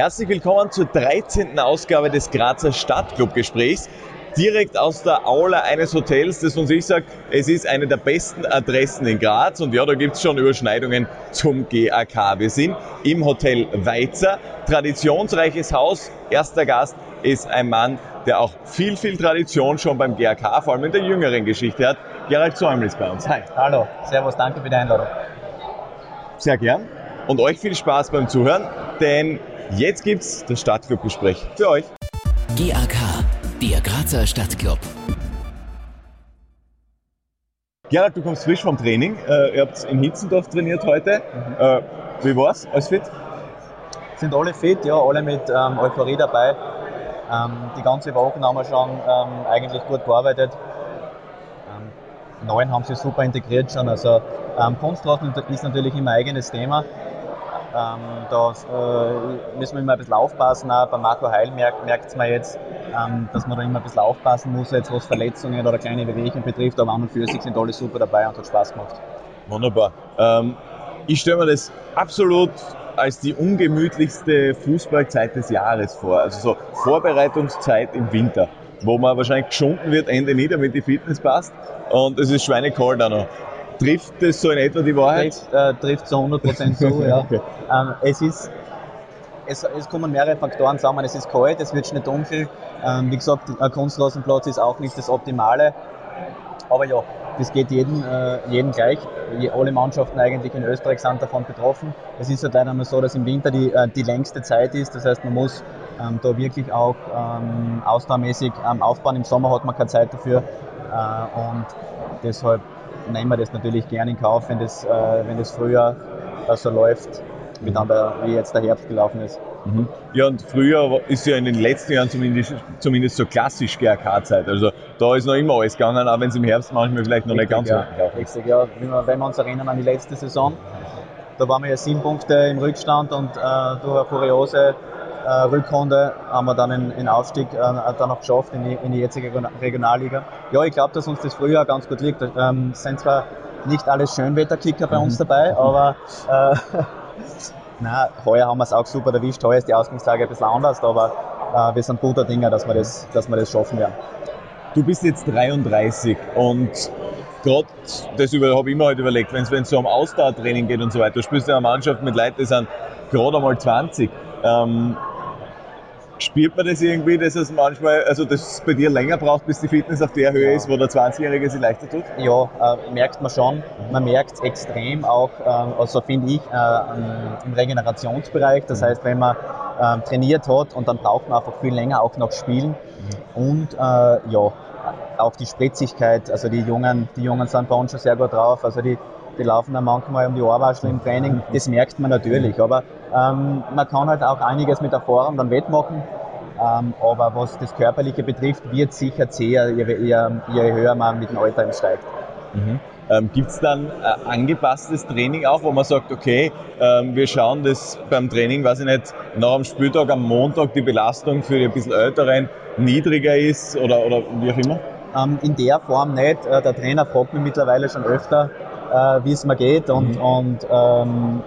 Herzlich willkommen zur 13. Ausgabe des Grazer Stadtclub-Gesprächs. Direkt aus der Aula eines Hotels, das uns ich sage, es ist eine der besten Adressen in Graz und ja, da gibt es schon Überschneidungen zum GAK. Wir sind im Hotel Weizer, traditionsreiches Haus. Erster Gast ist ein Mann, der auch viel, viel Tradition schon beim GAK, vor allem in der jüngeren Geschichte hat. Gerald Zäumel ist bei uns. Hi. Hallo, Servus, danke für die Einladung. Sehr gern. Und euch viel Spaß beim Zuhören, denn jetzt gibt's das Stadtclub-Gespräch für euch. GAK, der Grazer Stadtclub. Gerald, du kommst frisch vom Training. Äh, ihr habt in Hitzendorf trainiert heute. Mhm. Äh, wie war's? Alles fit? Sind alle fit, ja, alle mit ähm, Euphorie dabei. Ähm, die ganze Woche haben wir schon ähm, eigentlich gut gearbeitet. Ähm, Neun haben sie super integriert schon. Also ähm, Kunstrasen ist natürlich immer ein eigenes Thema. Ähm, da äh, müssen wir immer ein bisschen aufpassen. Auch bei Marco Heil merkt, merkt man jetzt, ähm, dass man da immer ein bisschen aufpassen muss, jetzt was Verletzungen oder kleine Bewegungen betrifft. Aber an und für sich sind alle super dabei und hat Spaß gemacht. Wunderbar. Ähm, ich stelle mir das absolut als die ungemütlichste Fußballzeit des Jahres vor. Also so Vorbereitungszeit im Winter, wo man wahrscheinlich geschunden wird, Ende nie, damit die Fitness passt. Und es ist schweinekalt auch noch. Trifft das so in etwa die Wahrheit? Trifft, äh, trifft zu 100% zu, ja. okay. ähm, es ist es, es, kommen mehrere Faktoren zusammen. Es ist kalt, es wird nicht dunkel. Ähm, wie gesagt, ein Kunstrasenplatz ist auch nicht das Optimale. Aber ja, das geht jedem, äh, jedem gleich. Alle Mannschaften eigentlich in Österreich sind davon betroffen. Es ist halt leider mal so, dass im Winter die, äh, die längste Zeit ist. Das heißt, man muss ähm, da wirklich auch ähm, ausdauermäßig ähm, aufbauen. Im Sommer hat man keine Zeit dafür. Äh, und deshalb nehmen wir das natürlich gerne in Kauf, wenn das, äh, wenn das früher äh, so läuft, wie, dann der, wie jetzt der Herbst gelaufen ist. Mhm. Ja, und früher ist ja in den letzten Jahren zumindest, zumindest so klassisch GRK-Zeit. Also da ist noch immer alles gegangen, auch wenn es im Herbst manchmal vielleicht noch Richtig, nicht ganz ja. Richtig, ja. Wenn wir uns erinnern an die letzte Saison, da waren wir ja sieben Punkte im Rückstand und äh, durch eine kuriose Rückrunde haben wir dann den, Aufstieg äh, dann noch geschafft in die, in die jetzige Regionalliga. Ja, ich glaube, dass uns das früher ganz gut liegt. Ähm, es sind zwar nicht alle Schönwetterkicker bei uns mhm. dabei, aber äh, Nein, heuer haben wir es auch super erwischt. Heuer ist die Ausgangslage ein bisschen anders, aber äh, wir sind guter Dinge, dass wir das, dass wir das schaffen werden. Du bist jetzt 33 und gerade das habe ich immer halt überlegt, wenn es so um Ausdauertraining geht und so weiter, du spielst ja eine Mannschaft mit Leuten, die sind gerade einmal 20. Ähm, Spürt man das irgendwie, dass es manchmal, also dass es bei dir länger braucht, bis die Fitness auf der Höhe ja. ist, wo der 20-Jährige sich leichter tut? Ja, äh, merkt man schon. Man merkt es extrem auch, äh, also finde ich, äh, im Regenerationsbereich. Das mhm. heißt, wenn man ähm, trainiert hat und dann braucht man einfach viel länger auch noch spielen. Mhm. Und äh, ja, auch die Spritzigkeit, also die Jungen, die Jungen sind bei uns schon sehr gut drauf. Also die, die laufen dann manchmal um die Ohrwaschel im Training, das merkt man natürlich. Aber ähm, man kann halt auch einiges mit Erfahrung dann wettmachen. Ähm, aber was das Körperliche betrifft, wird sicher zäher, je, höher man mit dem Alter steigt. Mhm. Ähm, Gibt es dann äh, angepasstes Training auch, wo man sagt, okay, ähm, wir schauen, dass beim Training, weiß ich nicht, nach dem Spieltag am Montag die Belastung für die ein bisschen Älteren niedriger ist oder, oder wie auch immer? Ähm, in der Form nicht. Äh, der Trainer fragt mich mittlerweile schon öfter, äh, wie es mir geht und, mhm. und ähm,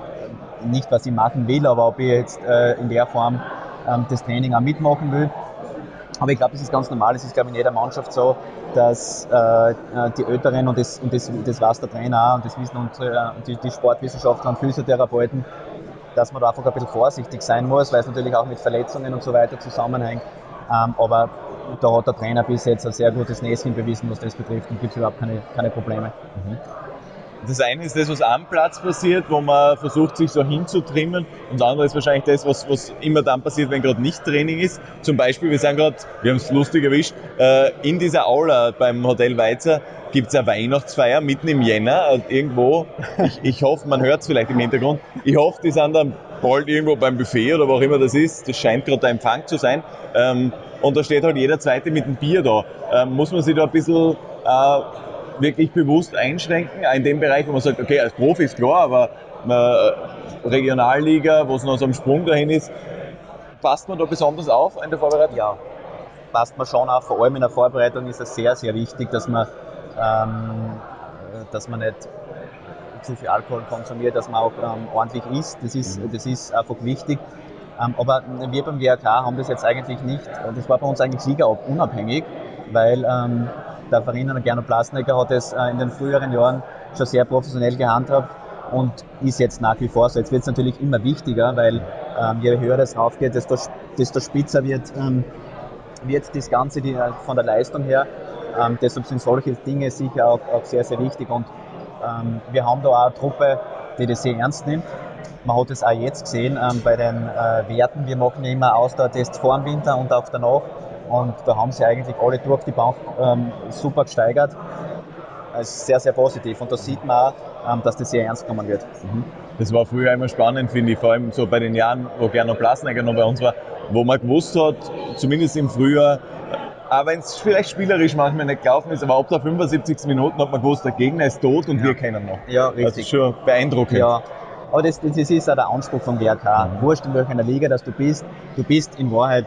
nicht, was ich machen will, aber ob ich jetzt äh, in der Form ähm, das Training auch mitmachen will. Aber ich glaube, das ist ganz normal. Es ist, glaube ich, in jeder Mannschaft so, dass äh, äh, die Älteren, und das, und das, das weiß der Trainer auch, und das wissen unsere, äh, die, die Sportwissenschaftler und Physiotherapeuten, dass man da einfach ein bisschen vorsichtig sein muss, weil es natürlich auch mit Verletzungen und so weiter zusammenhängt. Ähm, aber da hat der Trainer bis jetzt ein sehr gutes Näschen bewiesen, was das betrifft und gibt es überhaupt keine, keine Probleme. Mhm. Das eine ist das, was am Platz passiert, wo man versucht, sich so hinzutrimmen. Und das andere ist wahrscheinlich das, was, was immer dann passiert, wenn gerade nicht Training ist. Zum Beispiel, wir sind gerade, wir haben es lustig erwischt, äh, in dieser Aula beim Hotel Weizer gibt es eine Weihnachtsfeier mitten im Jänner. Und irgendwo, ich, ich hoffe, man hört es vielleicht im Hintergrund, ich hoffe, die sind dann bald irgendwo beim Buffet oder wo auch immer das ist. Das scheint gerade der Empfang zu sein. Ähm, und da steht halt jeder Zweite mit einem Bier da. Ähm, muss man sich da ein bisschen äh, wirklich bewusst einschränken, in dem Bereich, wo man sagt, okay, als Profi ist klar, aber äh, Regionalliga, wo es noch so ein Sprung dahin ist, passt man da besonders auf in der Vorbereitung? Ja, passt man schon auf. Vor allem in der Vorbereitung ist es sehr, sehr wichtig, dass man, ähm, dass man nicht zu viel Alkohol konsumiert, dass man auch ähm, ordentlich isst. Das ist, mhm. das ist einfach wichtig. Ähm, aber wir beim GRK haben das jetzt eigentlich nicht, das war bei uns eigentlich Liga unabhängig, weil der Verein Gernot Plasnecker hat es äh, in den früheren Jahren schon sehr professionell gehandhabt und ist jetzt nach wie vor so. Jetzt wird es natürlich immer wichtiger, weil ähm, je höher das raufgeht, desto, desto spitzer wird, ähm, wird das Ganze die, äh, von der Leistung her. Ähm, deshalb sind solche Dinge sicher auch, auch sehr, sehr wichtig und ähm, wir haben da auch eine Truppe, die das sehr ernst nimmt. Man hat es auch jetzt gesehen ähm, bei den äh, Werten. Wir machen ja immer Ausdauertests vor dem Winter und auch danach. Und da haben sie eigentlich alle durch die Bank ähm, super gesteigert. Also sehr, sehr positiv. Und da sieht man auch, ähm, dass das sehr ernst genommen wird. Mhm. Das war früher immer spannend, finde ich, vor allem so bei den Jahren, wo Gernot Plasnecker noch bei uns war, wo man gewusst hat, zumindest im Frühjahr, auch wenn es vielleicht spielerisch manchmal nicht gelaufen ist, aber ab der 75. Minuten hat man gewusst, der Gegner ist tot und ja. wir kennen noch. Ja, richtig. Das ist schon beeindruckend. Ja. Aber das, das ist auch der Anspruch vom GRK. Mhm. Wurscht in welcher Liga dass du bist, du bist in Wahrheit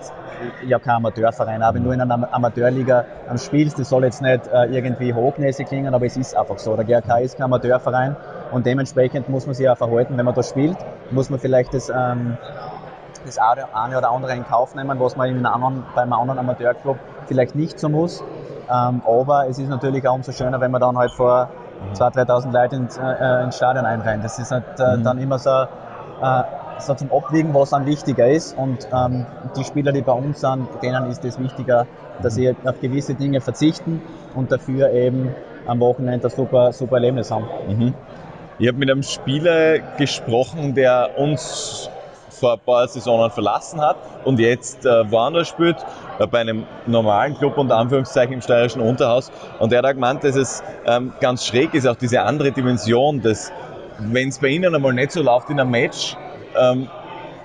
ja kein Amateurverein. Auch wenn du in einer Amateurliga spielst, das soll jetzt nicht äh, irgendwie hochnäsig klingen, aber es ist einfach so. Der GRK ist kein Amateurverein und dementsprechend muss man sich auch verhalten, wenn man da spielt, muss man vielleicht das ähm, das eine oder andere in Kauf nehmen, was man in einem anderen, bei einem anderen Amateurclub vielleicht nicht so muss. Ähm, aber es ist natürlich auch umso schöner, wenn man dann halt vor 2.000, 3.000 Leuten ins, äh, ins Stadion einrennt. Das ist halt äh, mhm. dann immer so, äh, so zum Abwiegen, was dann wichtiger ist. Und ähm, die Spieler, die bei uns sind, denen ist es wichtiger, dass sie auf gewisse Dinge verzichten und dafür eben am Wochenende ein super, super Erlebnis haben. Mhm. Ich habe mit einem Spieler gesprochen, der uns vor ein paar Saisonen verlassen hat und jetzt äh, woanders spielt, äh, bei einem normalen Club unter Anführungszeichen im steirischen Unterhaus. Und er hat auch gemeint, dass es ähm, ganz schräg ist, auch diese andere Dimension, dass wenn es bei ihnen einmal nicht so läuft in einem Match, ähm,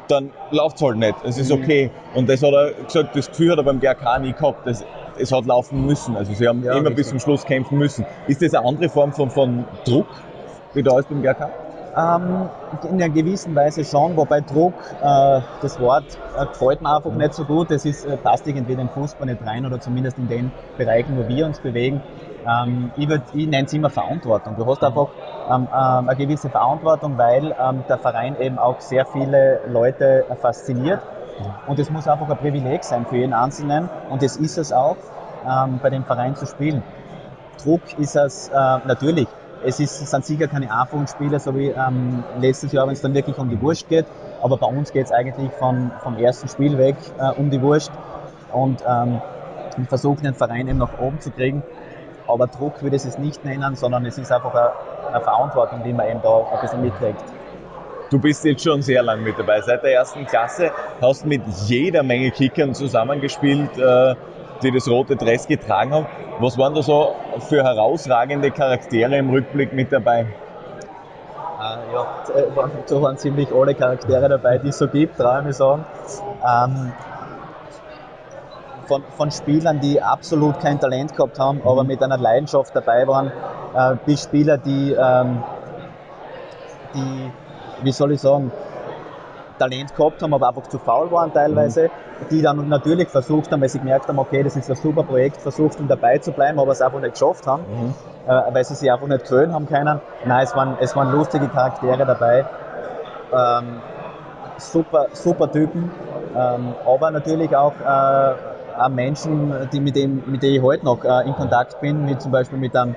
dann läuft es halt nicht. Es ist mhm. okay. Und das hat er gesagt, das Gefühl hat er beim GRK nie gehabt. Das, es hat laufen müssen. Also sie haben ja, immer bis zum Schluss kämpfen müssen. Ist das eine andere Form von, von Druck, wie da ist beim GRK? Ähm, in einer gewissen Weise schon, wobei Druck, äh, das Wort äh, gefällt mir einfach nicht so gut. Es ist, äh, passt irgendwie den Fußball nicht rein oder zumindest in den Bereichen, wo wir uns bewegen. Ähm, ich, ich nenne es immer Verantwortung. Du hast einfach ähm, ähm, eine gewisse Verantwortung, weil ähm, der Verein eben auch sehr viele Leute fasziniert. Und es muss einfach ein Privileg sein für jeden Einzelnen. Und das ist es auch, ähm, bei dem Verein zu spielen. Druck ist es äh, natürlich es ist, sind sicher keine einfachen Spiele, so wie ähm, letztes Jahr, wenn es dann wirklich um die Wurst geht. Aber bei uns geht es eigentlich von, vom ersten Spiel weg äh, um die Wurst und ähm, versuchen den Verein eben nach oben zu kriegen. Aber Druck würde ich es nicht nennen, sondern es ist einfach eine, Verantwortung, die man eben da ein bisschen mitträgt. Du bist jetzt schon sehr lange mit dabei. Seit der ersten Klasse hast mit jeder Menge Kickern zusammengespielt. Äh, die das rote Dress getragen haben. Was waren da so für herausragende Charaktere im Rückblick mit dabei? Äh, ja, da waren ziemlich alle Charaktere dabei, die es so gibt, traue ich mich sagen. Ähm, von, von, Spielern, die absolut kein Talent gehabt haben, mhm. aber mit einer Leidenschaft dabei waren, äh, bis Spieler, die, ähm, die, wie soll ich sagen, Talent gehabt haben, aber einfach zu faul waren teilweise, mhm. die dann natürlich versucht haben, weil sie gemerkt haben, okay, das ist ein super Projekt, versucht um dabei zu bleiben, aber es einfach nicht geschafft haben, mhm. äh, weil sie sich einfach nicht gewöhnen haben können. Nein, es waren, es waren lustige Charaktere dabei. Ähm, super, super Typen, ähm, aber natürlich auch, äh, auch Menschen, die mit, dem, mit denen ich heute noch äh, in Kontakt bin, wie zum Beispiel mit einem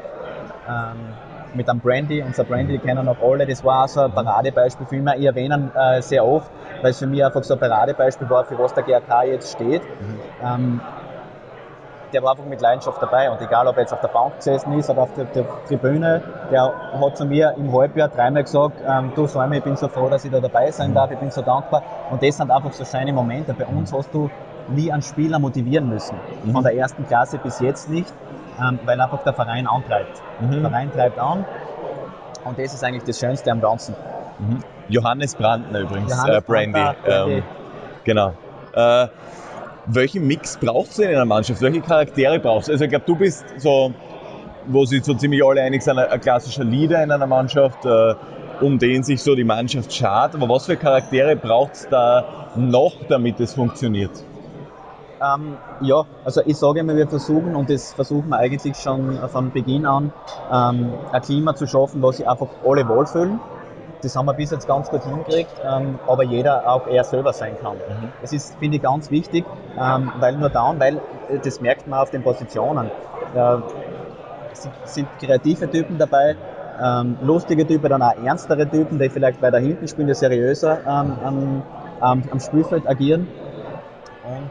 ähm, mit einem Brandy. Unser Brandy kennen auch alle. Das war auch so ein Paradebeispiel für mich. Ich erwähne äh, sehr oft, weil es für mich einfach so ein Paradebeispiel war, für was der GRK jetzt steht. Mhm. Ähm, der war einfach mit Leidenschaft dabei und egal, ob er jetzt auf der Bank gesessen ist oder auf der, der Tribüne, der hat zu mir im Halbjahr dreimal gesagt, ähm, du Säume, ich bin so froh, dass ich da dabei sein darf, ich bin so dankbar und das sind einfach so schöne Momente. Bei uns hast du nie einen Spieler motivieren müssen, mhm. von der ersten Klasse bis jetzt nicht, ähm, weil einfach der Verein antreibt. Mhm. Der Verein treibt an und das ist eigentlich das Schönste am Ganzen. Mhm. Johannes Brandner übrigens, Johannes äh, Brandy. Brandner, ähm, genau. Äh, welchen Mix brauchst du in einer Mannschaft? Welche Charaktere brauchst du? Also ich glaube, du bist so, wo sich so ziemlich alle einig sind, ein klassischer Leader in einer Mannschaft, äh, um den sich so die Mannschaft schart. Aber was für Charaktere braucht es da noch, damit es funktioniert? Ähm, ja, also ich sage immer, wir versuchen, und das versuchen wir eigentlich schon von Beginn an, ähm, ein Klima zu schaffen, wo sich einfach alle wohlfühlen. das haben wir bis jetzt ganz gut hingekriegt, ähm, aber jeder auch er selber sein kann. Mhm. Das ist, finde ich, ganz wichtig, ähm, weil nur dann, weil äh, das merkt man auf den Positionen. Äh, sind, sind kreative Typen dabei, ähm, lustige Typen, dann auch ernstere Typen, die vielleicht weiter hinten spielen, die seriöser ähm, am, am, am Spielfeld agieren. Und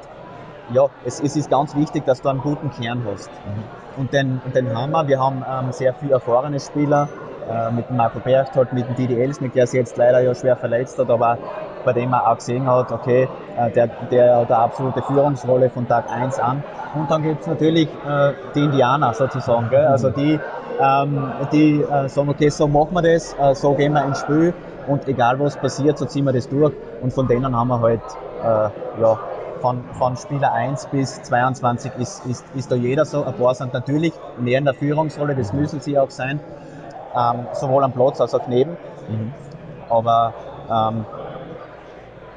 ja, es, es, ist ganz wichtig, dass du einen guten Kern hast. Mhm. Und, den, und den haben wir. Wir haben ähm, sehr viele erfahrene Spieler, äh, mit dem Marco Berchtold, mit dem Didi Elsnick, der sich jetzt leider ja schwer verletzt hat, aber bei dem man auch gesehen hat, okay, äh, der, der hat eine absolute Führungsrolle von Tag 1 an. Und dann gibt es natürlich äh, die Indianer sozusagen, gell? also die, ähm, die äh, sagen, okay, so machen wir das, äh, so gehen wir ins Spiel und egal was passiert, so ziehen wir das durch. Und von denen haben wir halt, äh, ja, von, von Spieler 1 bis 22 ist, ist, ist da jeder so. Ein paar sind natürlich mehr in der Führungsrolle, das müssen sie auch sein ähm, sowohl am Platz als auch neben. Mhm. Aber ähm,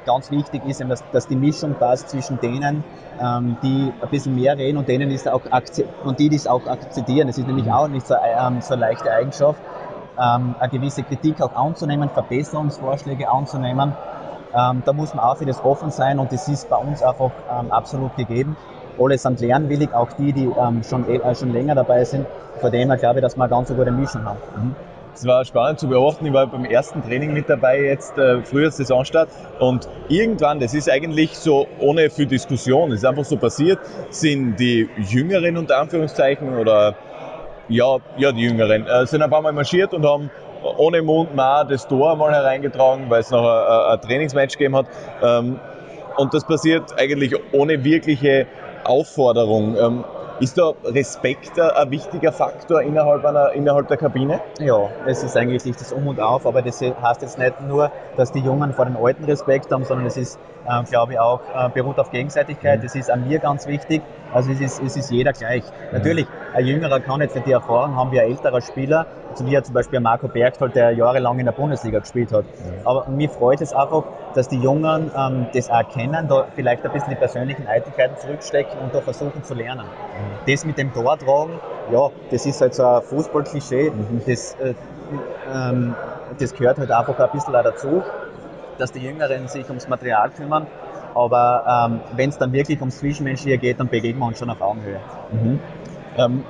ganz wichtig ist eben, dass, dass, die Mischung passt zwischen denen, ähm, die ein bisschen mehr reden und denen ist auch und die das auch akzeptieren. Es ist nämlich mhm. auch nicht so, ähm, so eine leichte Eigenschaft, ähm, eine gewisse Kritik auch anzunehmen, Verbesserungsvorschläge anzunehmen. Ähm, da muss man auch für das offen sein und das ist bei uns einfach ähm, absolut gegeben. Alle sind lernwillig, auch die, die ähm, schon, äh, schon länger dabei sind. Von dem her glaube ich, dass wir eine ganz gute Mischung haben. Mhm. Es war spannend zu beobachten. Ich war beim ersten Training mit dabei, jetzt äh, früher Saisonstart. Und irgendwann, das ist eigentlich so ohne viel Diskussion, es ist einfach so passiert, sind die Jüngeren unter Anführungszeichen oder ja, ja die Jüngeren, äh, sind ein paar Mal marschiert und haben ohne Mund mal das Tor mal hereingetragen, weil es noch ein, ein Trainingsmatch gegeben hat. Ähm, und das passiert eigentlich ohne wirkliche Aufforderung. Ähm, ist da Respekt ein wichtiger Faktor innerhalb, einer, innerhalb der Kabine? Ja, es ist eigentlich das Um und Auf, aber das heißt jetzt nicht nur, dass die Jungen vor den Alten Respekt haben, sondern es ist, äh, glaube ich, auch äh, beruht auf Gegenseitigkeit. Mhm. Das ist an mir ganz wichtig. Also es ist, es ist jeder gleich. Mhm. Natürlich, ein Jüngerer kann jetzt nicht die Erfahrung haben wie ein älterer Spieler, so wie zum Beispiel Marco Bergtold, der jahrelang in der Bundesliga gespielt hat. Mhm. Aber mir freut es einfach, dass die Jungen ähm, das auch kennen, da vielleicht ein bisschen die persönlichen Eitelkeiten zurückstecken und da versuchen zu lernen. Mhm. Das mit dem Tor tragen, ja, das ist halt so ein Fußballklischee, mhm. das, äh, ähm, das gehört halt einfach ein bisschen auch dazu, dass die Jüngeren sich ums Material kümmern. Aber ähm, wenn es dann wirklich ums Zwischenmenschliche geht, dann begegnen wir uns schon auf Augenhöhe. Mhm. Ähm,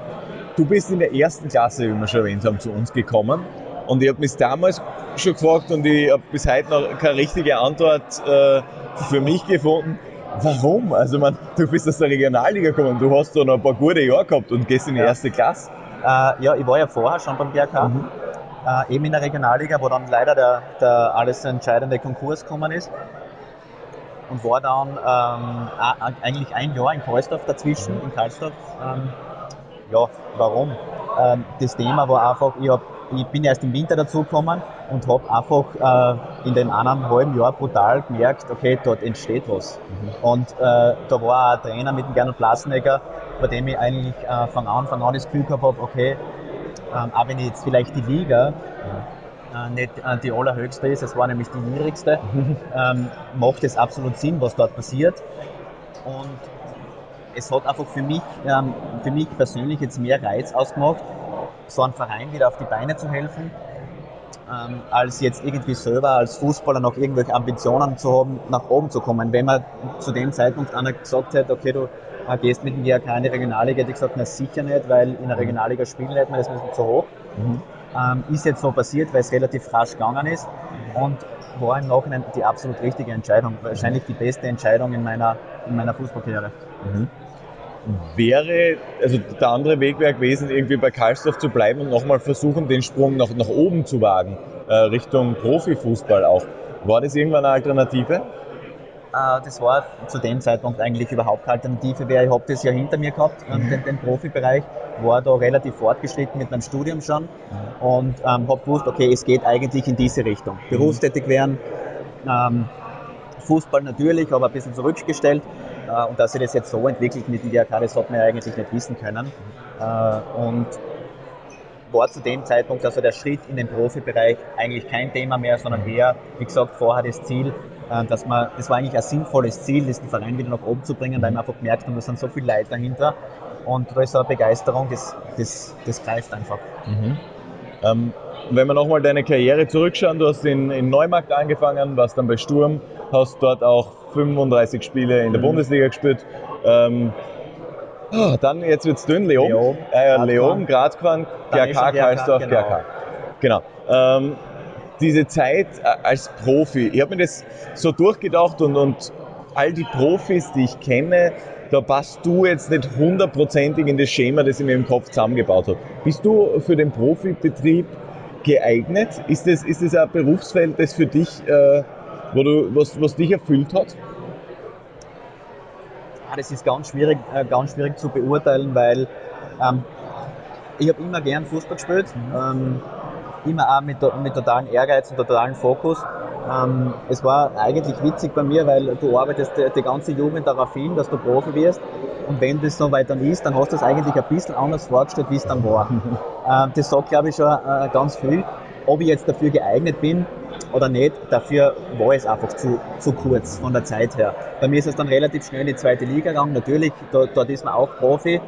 du bist in der ersten Klasse, wie wir schon erwähnt haben, zu uns gekommen. Und ich habe mich damals schon gefragt und ich habe bis heute noch keine richtige Antwort äh, für mich gefunden. Warum? Also man, du bist aus der Regionalliga gekommen, du hast da noch ein paar gute Jahre gehabt und gehst in die erste Klasse. Äh, ja, ich war ja vorher schon beim GRK, mhm. äh, eben in der Regionalliga, wo dann leider der, der alles entscheidende Konkurs gekommen ist. Und war dann ähm, eigentlich ein Jahr in Karlsdorf dazwischen, in Karlsdorf. Ähm, ja, warum? Ähm, das Thema war einfach, ich hab ich bin erst im Winter dazugekommen und habe einfach äh, in dem eineinhalben Jahr brutal gemerkt, okay, dort entsteht was. Mhm. Und äh, da war ein Trainer mit dem Gernot Blassenegger, bei dem ich eigentlich äh, von Anfang an das Gefühl gehabt habe, okay, ähm, auch wenn jetzt vielleicht die Liga äh, nicht äh, die allerhöchste ist, es war nämlich die niedrigste, ähm, macht es absolut Sinn, was dort passiert. Und es hat einfach für mich, ähm, für mich persönlich jetzt mehr Reiz ausgemacht, so einem Verein wieder auf die Beine zu helfen, ähm, als jetzt irgendwie selber als Fußballer noch irgendwelche Ambitionen zu haben, nach oben zu kommen. Wenn man zu dem Zeitpunkt einer gesagt hätte, okay, du äh, gehst mit dem GRK in die Regionalliga, hätte ich gesagt, na sicher nicht, weil in der Regionalliga spielen hätte man das nicht zu hoch. Mhm. Ähm, ist jetzt so passiert, weil es relativ rasch gegangen ist und war im Nachhinein die absolut richtige Entscheidung. Wahrscheinlich die beste Entscheidung in meiner, in meiner Fußballkarriere. Mhm wäre, also der andere Weg wäre gewesen, irgendwie bei Karlsdorf zu bleiben und nochmal versuchen, den Sprung nach, nach oben zu wagen, äh, Richtung Profifußball auch. War das irgendwann eine Alternative? Äh, das war zu dem Zeitpunkt eigentlich überhaupt keine Alternative, weil ich habe das ja hinter mir gehabt, mhm. den, den, Profibereich, war da relativ fortgeschritten mit meinem Studium schon mhm. und ähm, habe gewusst, okay, es geht eigentlich in diese Richtung. Mhm. Berufstätig werden, ähm, Fußball natürlich, aber ein bisschen zurückgestellt. Äh, und dass sich das jetzt so entwickelt mit dem DRK, das hat man ja eigentlich nicht wissen können. Äh, und war zu dem Zeitpunkt also der Schritt in den Profibereich eigentlich kein Thema mehr, sondern eher, wie gesagt, vorher das Ziel, äh, dass man, das war eigentlich ein sinnvolles Ziel, diesen Verein wieder nach oben zu bringen, weil man einfach gemerkt hat, da sind so viele Leute dahinter und da ist so eine Begeisterung, das, das, das greift einfach. Mhm. Ähm, wenn wir nochmal deine Karriere zurückschauen, du hast in, in Neumarkt angefangen, warst dann bei Sturm, hast dort auch 35 Spiele in der mhm. Bundesliga gespielt. Ähm, oh, dann, jetzt wird es dünn, Leon. Leon, äh, Leon Gradquan, GRK, Karlsdorf, genau. GRK. Genau. Ähm, diese Zeit äh, als Profi, ich habe mir das so durchgedacht und, und all die Profis, die ich kenne, da passt du jetzt nicht hundertprozentig in das Schema, das ich mir im Kopf zusammengebaut habe. Bist du für den Profibetrieb geeignet? Ist das, ist das ein Berufsfeld, das für dich, äh, wo du, was, was dich erfüllt hat? Ah, das ist ganz schwierig, äh, ganz schwierig zu beurteilen, weil ähm, ich habe immer gern Fußball gespielt. Ähm, immer auch mit, mit totalen Ehrgeiz und totalen Fokus. Ähm, es war eigentlich witzig bei mir, weil du arbeitest die, die, ganze Jugend darauf hin, dass du Profi wirst. Und wenn das so weit dann ist, dann hast du es eigentlich ein bisschen anders vorgestellt, wie es dann war. ähm, das sagt, glaube ich, schon äh, ganz viel. Ob ich jetzt dafür geeignet bin oder nicht, dafür war es einfach zu, zu kurz von der Zeit her. Bei mir ist es dann relativ schnell in die zweite Liga gegangen. Natürlich, dort, dort ist man auch Profi.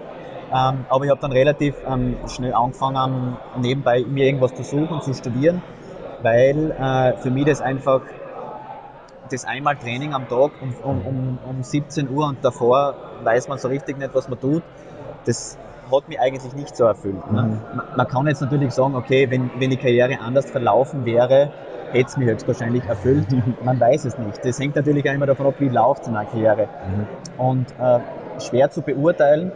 Ähm, aber ich habe dann relativ ähm, schnell angefangen, nebenbei mir irgendwas zu suchen, zu studieren, weil äh, für mich das einfach das einmal Training am Tag um, um, um, um 17 Uhr und davor weiß man so richtig nicht, was man tut, das hat mich eigentlich nicht so erfüllt. Ne? Mhm. Man, man, kann jetzt natürlich sagen, okay, wenn, wenn die Karriere anders verlaufen wäre, hätte es mich höchstwahrscheinlich erfüllt. Man weiß es nicht. Das hängt natürlich auch immer davon ab, wie läuft es in einer Karriere. Mhm. Und äh, schwer zu beurteilen,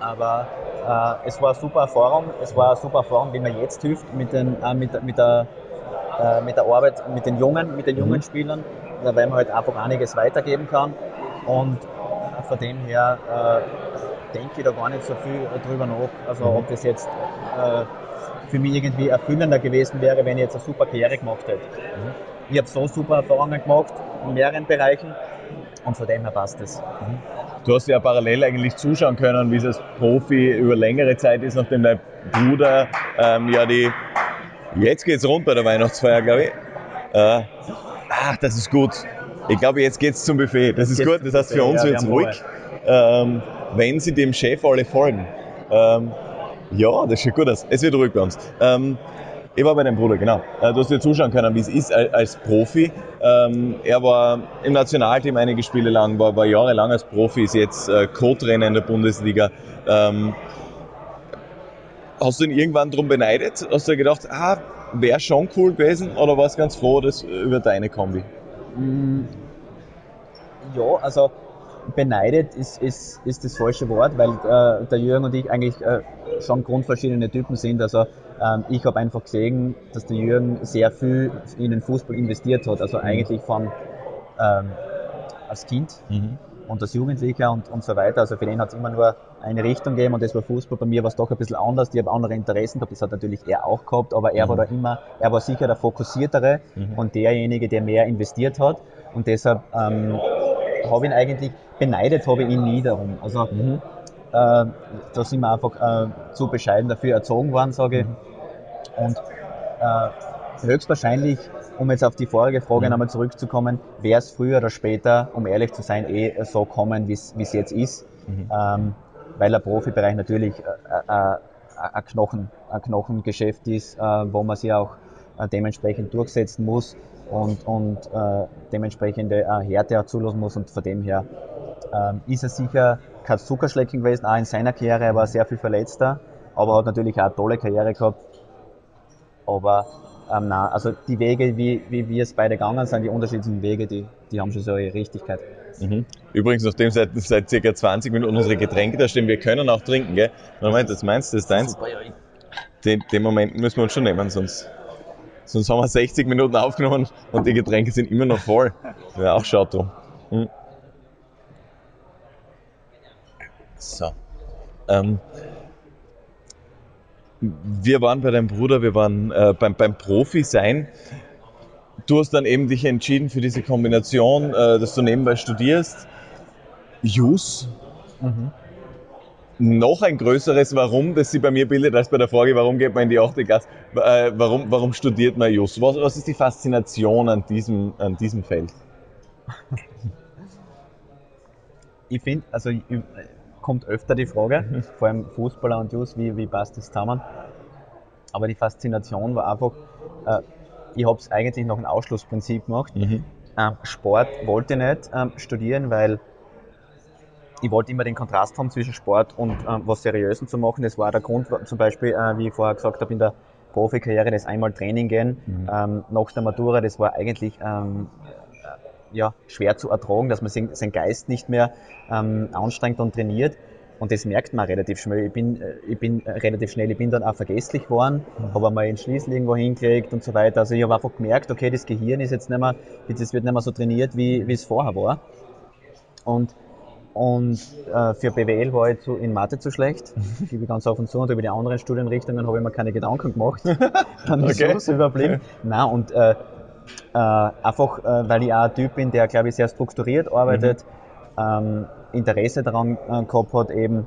aber äh, es war eine super Erfahrung. Es war eine super Erfahrung, die mir jetzt hilft mit, den, äh, mit, mit, der, äh, mit der Arbeit mit den Jungen, mit den jungen mhm. Spielern, weil man halt einfach einiges weitergeben kann. Und von dem her äh, denke ich da gar nicht so viel drüber nach. Also mhm. ob das jetzt äh, für mich irgendwie erfüllender gewesen wäre, wenn ich jetzt eine super Karriere gemacht hätte. Mhm. Ich habe so super Erfahrungen gemacht in mehreren Bereichen und von dem her passt es. Mhm. Du hast ja parallel eigentlich zuschauen können, wie es als Profi über längere Zeit ist, nachdem dein Bruder ähm, ja die. Jetzt geht's rund bei der Weihnachtsfeier, glaube ich. Äh, ach, das ist gut. Ich glaube, jetzt geht's zum Buffet. Das ist jetzt gut. Das heißt, für uns ja, wird's ruhig, ähm, wenn sie dem Chef alle folgen. Ähm, ja, das sieht gut aus. Es wird ruhig bei uns. Ähm, ich war bei deinem Bruder, genau. Äh, du hast dir zuschauen können, wie es ist als Profi. Ähm, er war im Nationalteam einige Spiele lang, war, war jahrelang als Profi, ist jetzt äh, Co-Trainer in der Bundesliga. Ähm, hast du ihn irgendwann darum beneidet? Hast du gedacht, ah, wäre schon cool gewesen oder warst du ganz froh dass, über deine Kombi? Mm, ja, also beneidet ist, ist, ist das falsche Wort, weil äh, der Jürgen und ich eigentlich äh, schon grundverschiedene Typen sind. Also ähm, ich habe einfach gesehen, dass der Jürgen sehr viel in den Fußball investiert hat. Also eigentlich von ähm, als Kind mhm. und als Jugendlicher und, und so weiter. Also für den hat es immer nur eine Richtung gegeben und das war Fußball. Bei mir war es doch ein bisschen anders. Ich habe andere Interessen gehabt. Das hat natürlich er auch gehabt, aber er mhm. war da immer, er war sicher der fokussiertere mhm. und derjenige, der mehr investiert hat. Und deshalb ähm, habe ihn eigentlich beneidet, habe ich ihn nie darum. Also mhm. äh, da sind wir einfach äh, zu bescheiden dafür erzogen worden, sage ich. Mhm. Und äh, höchstwahrscheinlich, um jetzt auf die vorige Frage mhm. nochmal zurückzukommen, wäre es früher oder später, um ehrlich zu sein, eh so kommen, wie es jetzt ist. Mhm. Ähm, weil der Profibereich natürlich äh, äh, ein, Knochen, ein Knochengeschäft ist, äh, wo man sich auch äh, dementsprechend durchsetzen muss und, und äh, dementsprechende äh, Härte auch zulassen muss und von dem her ähm, ist er sicher kein Zuckerschlecken gewesen, auch in seiner Karriere, er war sehr viel verletzter, aber hat natürlich auch eine tolle Karriere gehabt. Aber ähm, nein, also die Wege, wie, wie wir es beide gegangen sind, die unterschiedlichen Wege, die, die haben schon so ihre Richtigkeit. Mhm. Übrigens, nachdem seit, seit circa 20 Minuten unsere Getränke da stehen, wir können auch trinken, gell? Moment, das meinst du, das ist deins? Den, den Moment müssen wir uns schon nehmen, sonst, sonst haben wir 60 Minuten aufgenommen und die Getränke sind immer noch voll. Ja, auch schaut drum. Mhm. So. Ähm, wir waren bei deinem Bruder, wir waren äh, beim, beim Profi sein. Du hast dann eben dich entschieden für diese Kombination, äh, dass du nebenbei studierst. Jus. Mhm. Noch ein größeres Warum, das sich bei mir bildet, als bei der Frage, warum geht man in die 8. Klasse, äh, warum, warum studiert man Jus? Was, was ist die Faszination an diesem, an diesem Feld? ich finde, also kommt öfter die Frage, vor allem Fußballer und Jus, wie, wie passt das zusammen? Aber die Faszination war einfach, äh, ich habe es eigentlich nach einem Ausschlussprinzip gemacht. Mhm. Ähm, Sport wollte ich nicht ähm, studieren, weil ich wollte immer den Kontrast haben zwischen Sport und ähm, was Seriösen zu machen. Das war der Grund, zum Beispiel, äh, wie ich vorher gesagt habe, in der Profikarriere, das einmal Training gehen, Mhm. ähm, nach der Matura, das war eigentlich ähm, äh, ja, schwer zu ertragen, dass man sein, sein Geist nicht mehr ähm, anstrengt und trainiert. Und das merkt man relativ schnell. Ich bin, äh, ich bin äh, relativ schnell, ich bin dann auch vergesslich geworden, habe einmal einen Schlüssel irgendwo hingelegt und so weiter. Also ich habe einfach gemerkt, okay, das Gehirn ist jetzt nicht mehr, das wird nicht mehr so trainiert, wie, wie es vorher war. Und, und äh, für BWL war ich zu, in Mathe zu schlecht, gebe ich ganz offen zu. Und über die anderen Studienrichtungen habe ich mir keine Gedanken gemacht. dann ist Okay. okay. so überblieben. Nein, und äh, äh, einfach, äh, weil ich auch ein Typ bin, der, glaube ich, sehr strukturiert arbeitet, ähm, Interesse daran äh, gehabt hat, eben,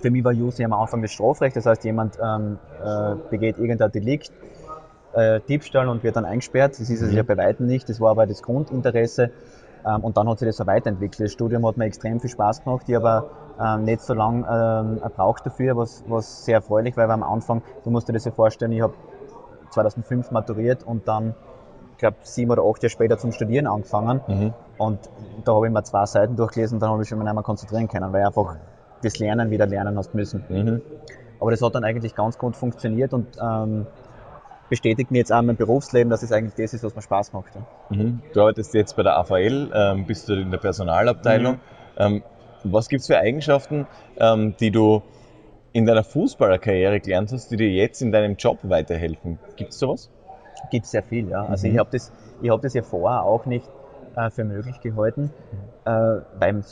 für mich war Jussi am Anfang das Strafrecht, das heißt, jemand ähm, äh, begeht irgendein Delikt, Diebstahl und wird dann eingesperrt. Das ist es Mhm. ja bei Weitem nicht, das war aber das Grundinteresse. Ähm, und dann hat sich das so weiterentwickelt. Das Studium hat mir extrem viel Spaß gemacht, ich aber ähm, nicht so lange ähm, gebraucht dafür, was, was sehr erfreulich war, weil am Anfang, du musst dir das ja vorstellen, ich habe 2005 maturiert und dann, ich glaube, sieben oder acht Jahre später zum Studieren angefangen. Mhm. Und da habe ich mir zwei Seiten durchgelesen und dann habe ich mich schon nicht mehr konzentrieren können, weil ich einfach das Lernen wieder lernen hast müssen. Mhm. Aber das hat dann eigentlich ganz gut funktioniert und ähm, bestätigt mir jetzt auch in meinem Berufsleben, dass es eigentlich das ist, was mir Spaß macht. Ja. Mhm. Du arbeitest jetzt bei der AVL, ähm, bist du in der Personalabteilung. Mhm. Ähm, was gibt's für Eigenschaften, ähm, die du in deiner Fußballerkarriere gelernt hast, die dir jetzt in deinem Job weiterhelfen? Gibt's sowas? Gibt sehr viel, ja. Also Mhm. ich habe das, ich hab das ja vorher auch nicht äh, für möglich gehalten, äh, weil,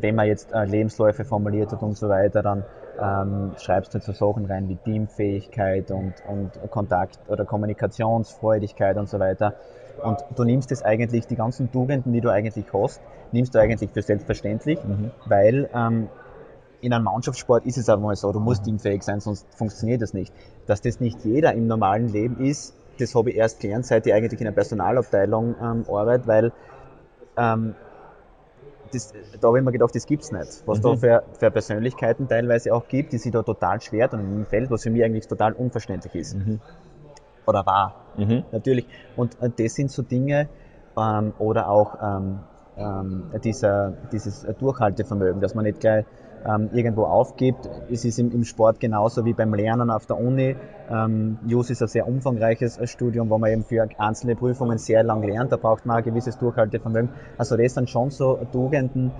wenn man jetzt äh, Lebensläufe formuliert hat und so weiter, dann ähm, schreibst du so Sachen rein wie Teamfähigkeit und, und Kontakt oder Kommunikationsfreudigkeit und so weiter. Und du nimmst das eigentlich, die ganzen Tugenden, die du eigentlich hast, nimmst du eigentlich für selbstverständlich, weil ähm, in einem Mannschaftssport ist es aber mal so, du musst teamfähig sein, sonst funktioniert das nicht. Dass das nicht jeder im normalen Leben ist, das habe ich erst gelernt, seit ich eigentlich in der Personalabteilung ähm, arbeite, weil ähm, das, da habe ich mir gedacht, das gibt's nicht. Was da Mhm. für, für Persönlichkeiten teilweise auch gibt, die sich da total schwer tun im Feld, was für mich eigentlich total unverständlich ist. Oder war. Mhm. Natürlich. Und äh, das sind so Dinge, ähm, oder auch ähm, ähm, dieser, dieses Durchhaltevermögen, dass man nicht gleich ähm, irgendwo aufgibt. Es ist im, im Sport genauso wie beim Lernen auf der Uni. Ähm, JUS ist ein sehr umfangreiches Studium, wo man eben für einzelne Prüfungen sehr lang lernt. Da braucht man ein gewisses Durchhaltevermögen. Also das sind schon so Tugenden,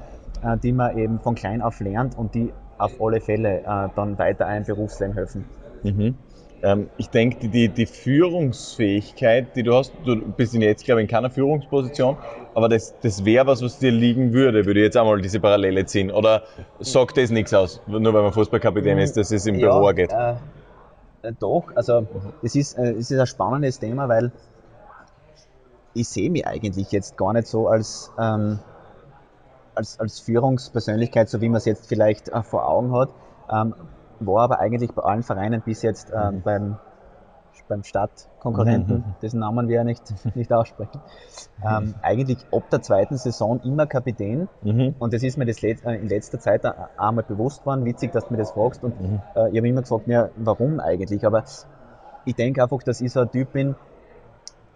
äh, die man eben von klein auf lernt und die auf alle Fälle äh, dann weiter einem Berufsleben helfen. Mhm. Ähm, ich denke, die, die Führungsfähigkeit, die du hast, du bist jetzt, glaube ich, in keiner Führungsposition, aber das, das wäre was, was dir liegen würde, würde ich jetzt einmal diese Parallele ziehen. Oder sagt das nichts aus, nur weil man Fußballkapitän ist, dass es im Büro geht? Äh, äh, doch, also es ist, äh, es ist ein spannendes Thema, weil ich sehe mich eigentlich jetzt gar nicht so als, ähm, als, als Führungspersönlichkeit, so wie man es jetzt vielleicht äh, vor Augen hat. Ähm, war aber eigentlich bei allen Vereinen bis jetzt ähm, beim, beim Stadtkonkurrenten, Mhm. dessen Namen wir ja nicht, nicht aussprechen, ähm, eigentlich ab der zweiten Saison immer Kapitän. Mhm. Und das ist mir das let, äh, in letzter Zeit auch einmal bewusst geworden. Witzig, dass du mir das fragst. Und Mhm. äh, ich habe immer gesagt, ja, warum eigentlich? Aber ich denke einfach, dass ich so ein Typ bin,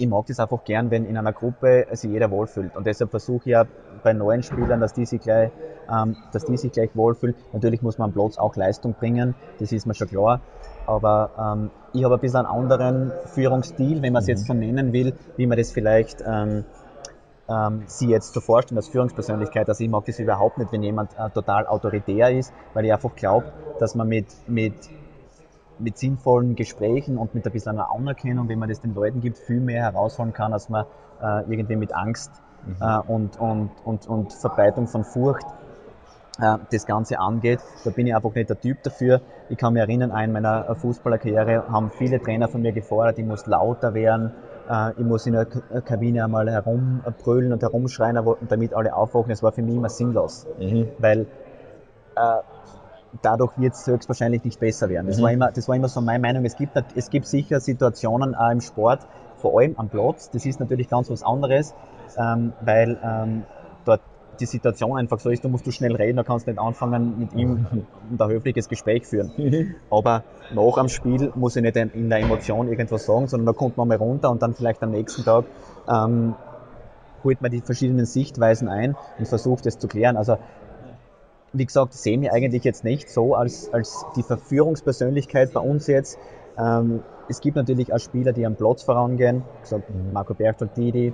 ich mag das einfach gern, wenn in einer Gruppe sich jeder wohlfühlt. Und deshalb versuche ich ja bei neuen Spielern, dass die sich gleich, ähm, dass die sich gleich wohlfühlen. Natürlich muss man am Platz auch Leistung bringen, das ist mir schon klar. Aber ähm, ich habe ein bisschen einen anderen Führungsstil, wenn man es jetzt so nennen will, wie man das vielleicht ähm, ähm, sie jetzt so vorstellen als Führungspersönlichkeit. Also ich mag das überhaupt nicht, wenn jemand äh, total autoritär ist, weil ich einfach glaube, dass man mit, mit, mit sinnvollen Gesprächen und mit ein bisschen einer Anerkennung, wenn man das den Leuten gibt, viel mehr herausholen kann, als man äh, irgendwie mit Angst äh, und, und, und, und Verbreitung von Furcht das Ganze angeht. Da bin ich einfach nicht der Typ dafür. Ich kann mich erinnern, in meiner Fußballerkarriere haben viele Trainer von mir gefordert, ich muss lauter werden, äh, ich muss in der K- Kabine einmal herumbrüllen und herumschreien, damit alle aufwachen. Das war für mich immer sinnlos, Mhm. weil äh, dadurch wird es höchstwahrscheinlich nicht besser werden. Das, Mhm. war immer, das war immer so meine Meinung. Es gibt, es gibt sicher Situationen auch im Sport, vor allem am Platz. Das ist natürlich ganz was anderes, ähm, weil ähm, dort die Situation einfach so ist, du musst du schnell reden, da kannst du nicht anfangen, mit ihm ein höfliches Gespräch führen. Aber nach am Spiel muss ich nicht in der Emotion irgendwas sagen, sondern da kommt man mal runter und dann vielleicht am nächsten Tag ähm, holt man die verschiedenen Sichtweisen ein und versucht es zu klären. Also wie gesagt, sehen wir eigentlich jetzt nicht so als, als die Verführungspersönlichkeit bei uns jetzt. Ähm, es gibt natürlich auch Spieler, die am Platz vorangehen, gesagt, Marco Bertoldidi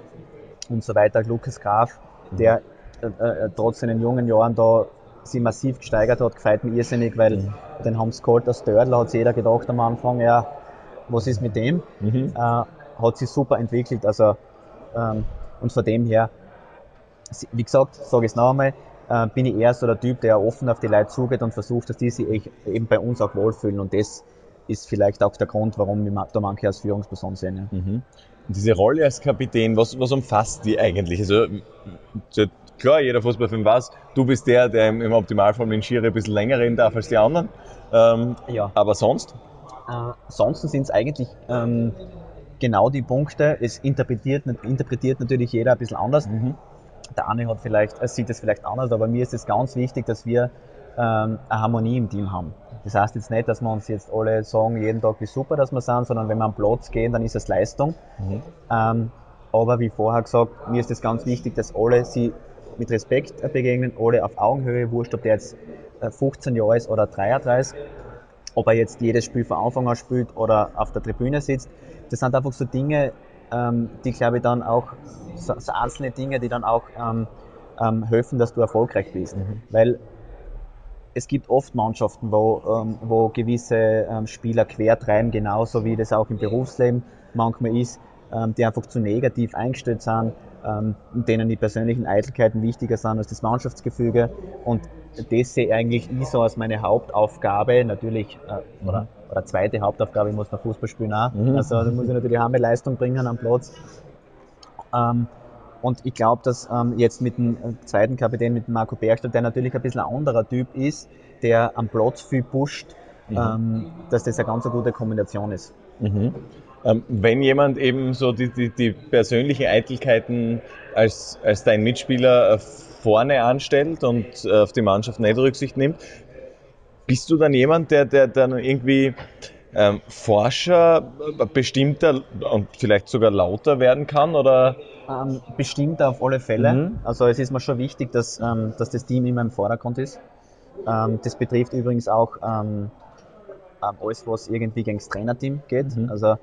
und so weiter, Lukas Graf, der äh, äh, trotz seinen jungen Jahren da sich massiv gesteigert hat, gefällt mir irrsinnig, weil mhm. den haben sie geholt als Dördler, hat sich jeder gedacht am Anfang, ja, was ist mit dem? Mhm. Äh, hat sich super entwickelt, also ähm, und von dem her, wie gesagt, sage ich es noch einmal, äh, bin ich eher so der Typ, der offen auf die Leute zugeht und versucht, dass die sich eben bei uns auch wohlfühlen und das ist vielleicht auch der Grund, warum wir da manche als Führungsperson sehen. Ja. Mhm. Diese Rolle als Kapitän, was, was umfasst die eigentlich? Also, klar, jeder Fußballfilm weiß, du bist der, der im, im Optimalfall mit Schiri ein bisschen länger reden darf als die anderen. Ähm, ja. Aber sonst? Äh, sonst sind es eigentlich ähm, genau die Punkte. Es interpretiert, interpretiert natürlich jeder ein bisschen anders. Mhm. Der eine hat vielleicht, äh, sieht es vielleicht anders, aber mir ist es ganz wichtig, dass wir ähm, eine Harmonie im Team haben. Das heißt jetzt nicht, dass wir uns jetzt alle sagen, jeden Tag wie super, dass wir sind, sondern wenn wir am Platz gehen, dann ist es Leistung. Mhm. Ähm, aber wie vorher gesagt, mir ist es ganz wichtig, dass alle sie mit Respekt begegnen, alle auf Augenhöhe, wurscht, ob der jetzt 15 äh, Jahre ist oder 33, ob er jetzt jedes Spiel von Anfang an spielt oder auf der Tribüne sitzt. Das sind einfach so Dinge, ähm, die glaube ich dann auch, so, so, einzelne Dinge, die dann auch ähm, ähm, helfen, dass du erfolgreich bist. Mhm. Weil es gibt oft Mannschaften, wo, ähm, wo gewisse ähm, Spieler quertreiben, genauso wie das auch im Berufsleben manchmal ist, die einfach zu negativ eingestellt sind, ähm, denen die persönlichen Eitelkeiten wichtiger sind als das Mannschaftsgefüge. Und das sehe eigentlich ich so als meine Hauptaufgabe, natürlich, äh, oder, oder zweite Hauptaufgabe, ich muss noch Fußball spielen auch. Mhm. Also da muss ich natürlich auch eine Leistung bringen am Platz. Ähm, und ich glaube, dass ähm, jetzt mit dem äh, zweiten Kapitän, mit Marco Bergstadt, der natürlich ein bisschen ein anderer Typ ist, der am Platz viel pusht, mhm. ähm, dass das eine ganz gute Kombination ist. Mhm. Ähm, wenn jemand eben so die, die, die persönlichen Eitelkeiten als, als dein Mitspieler äh, vorne anstellt und äh, auf die Mannschaft nicht Rücksicht nimmt, bist du dann jemand, der, der dann irgendwie ähm, Forscher bestimmter und vielleicht sogar lauter werden kann? Oder ähm, bestimmt auf alle Fälle. Mhm. Also es ist mir schon wichtig, dass, ähm, dass das Team immer im Vordergrund ist. Ähm, das betrifft übrigens auch ähm, alles, was irgendwie gegen das Trainerteam geht. Mhm. Also äh,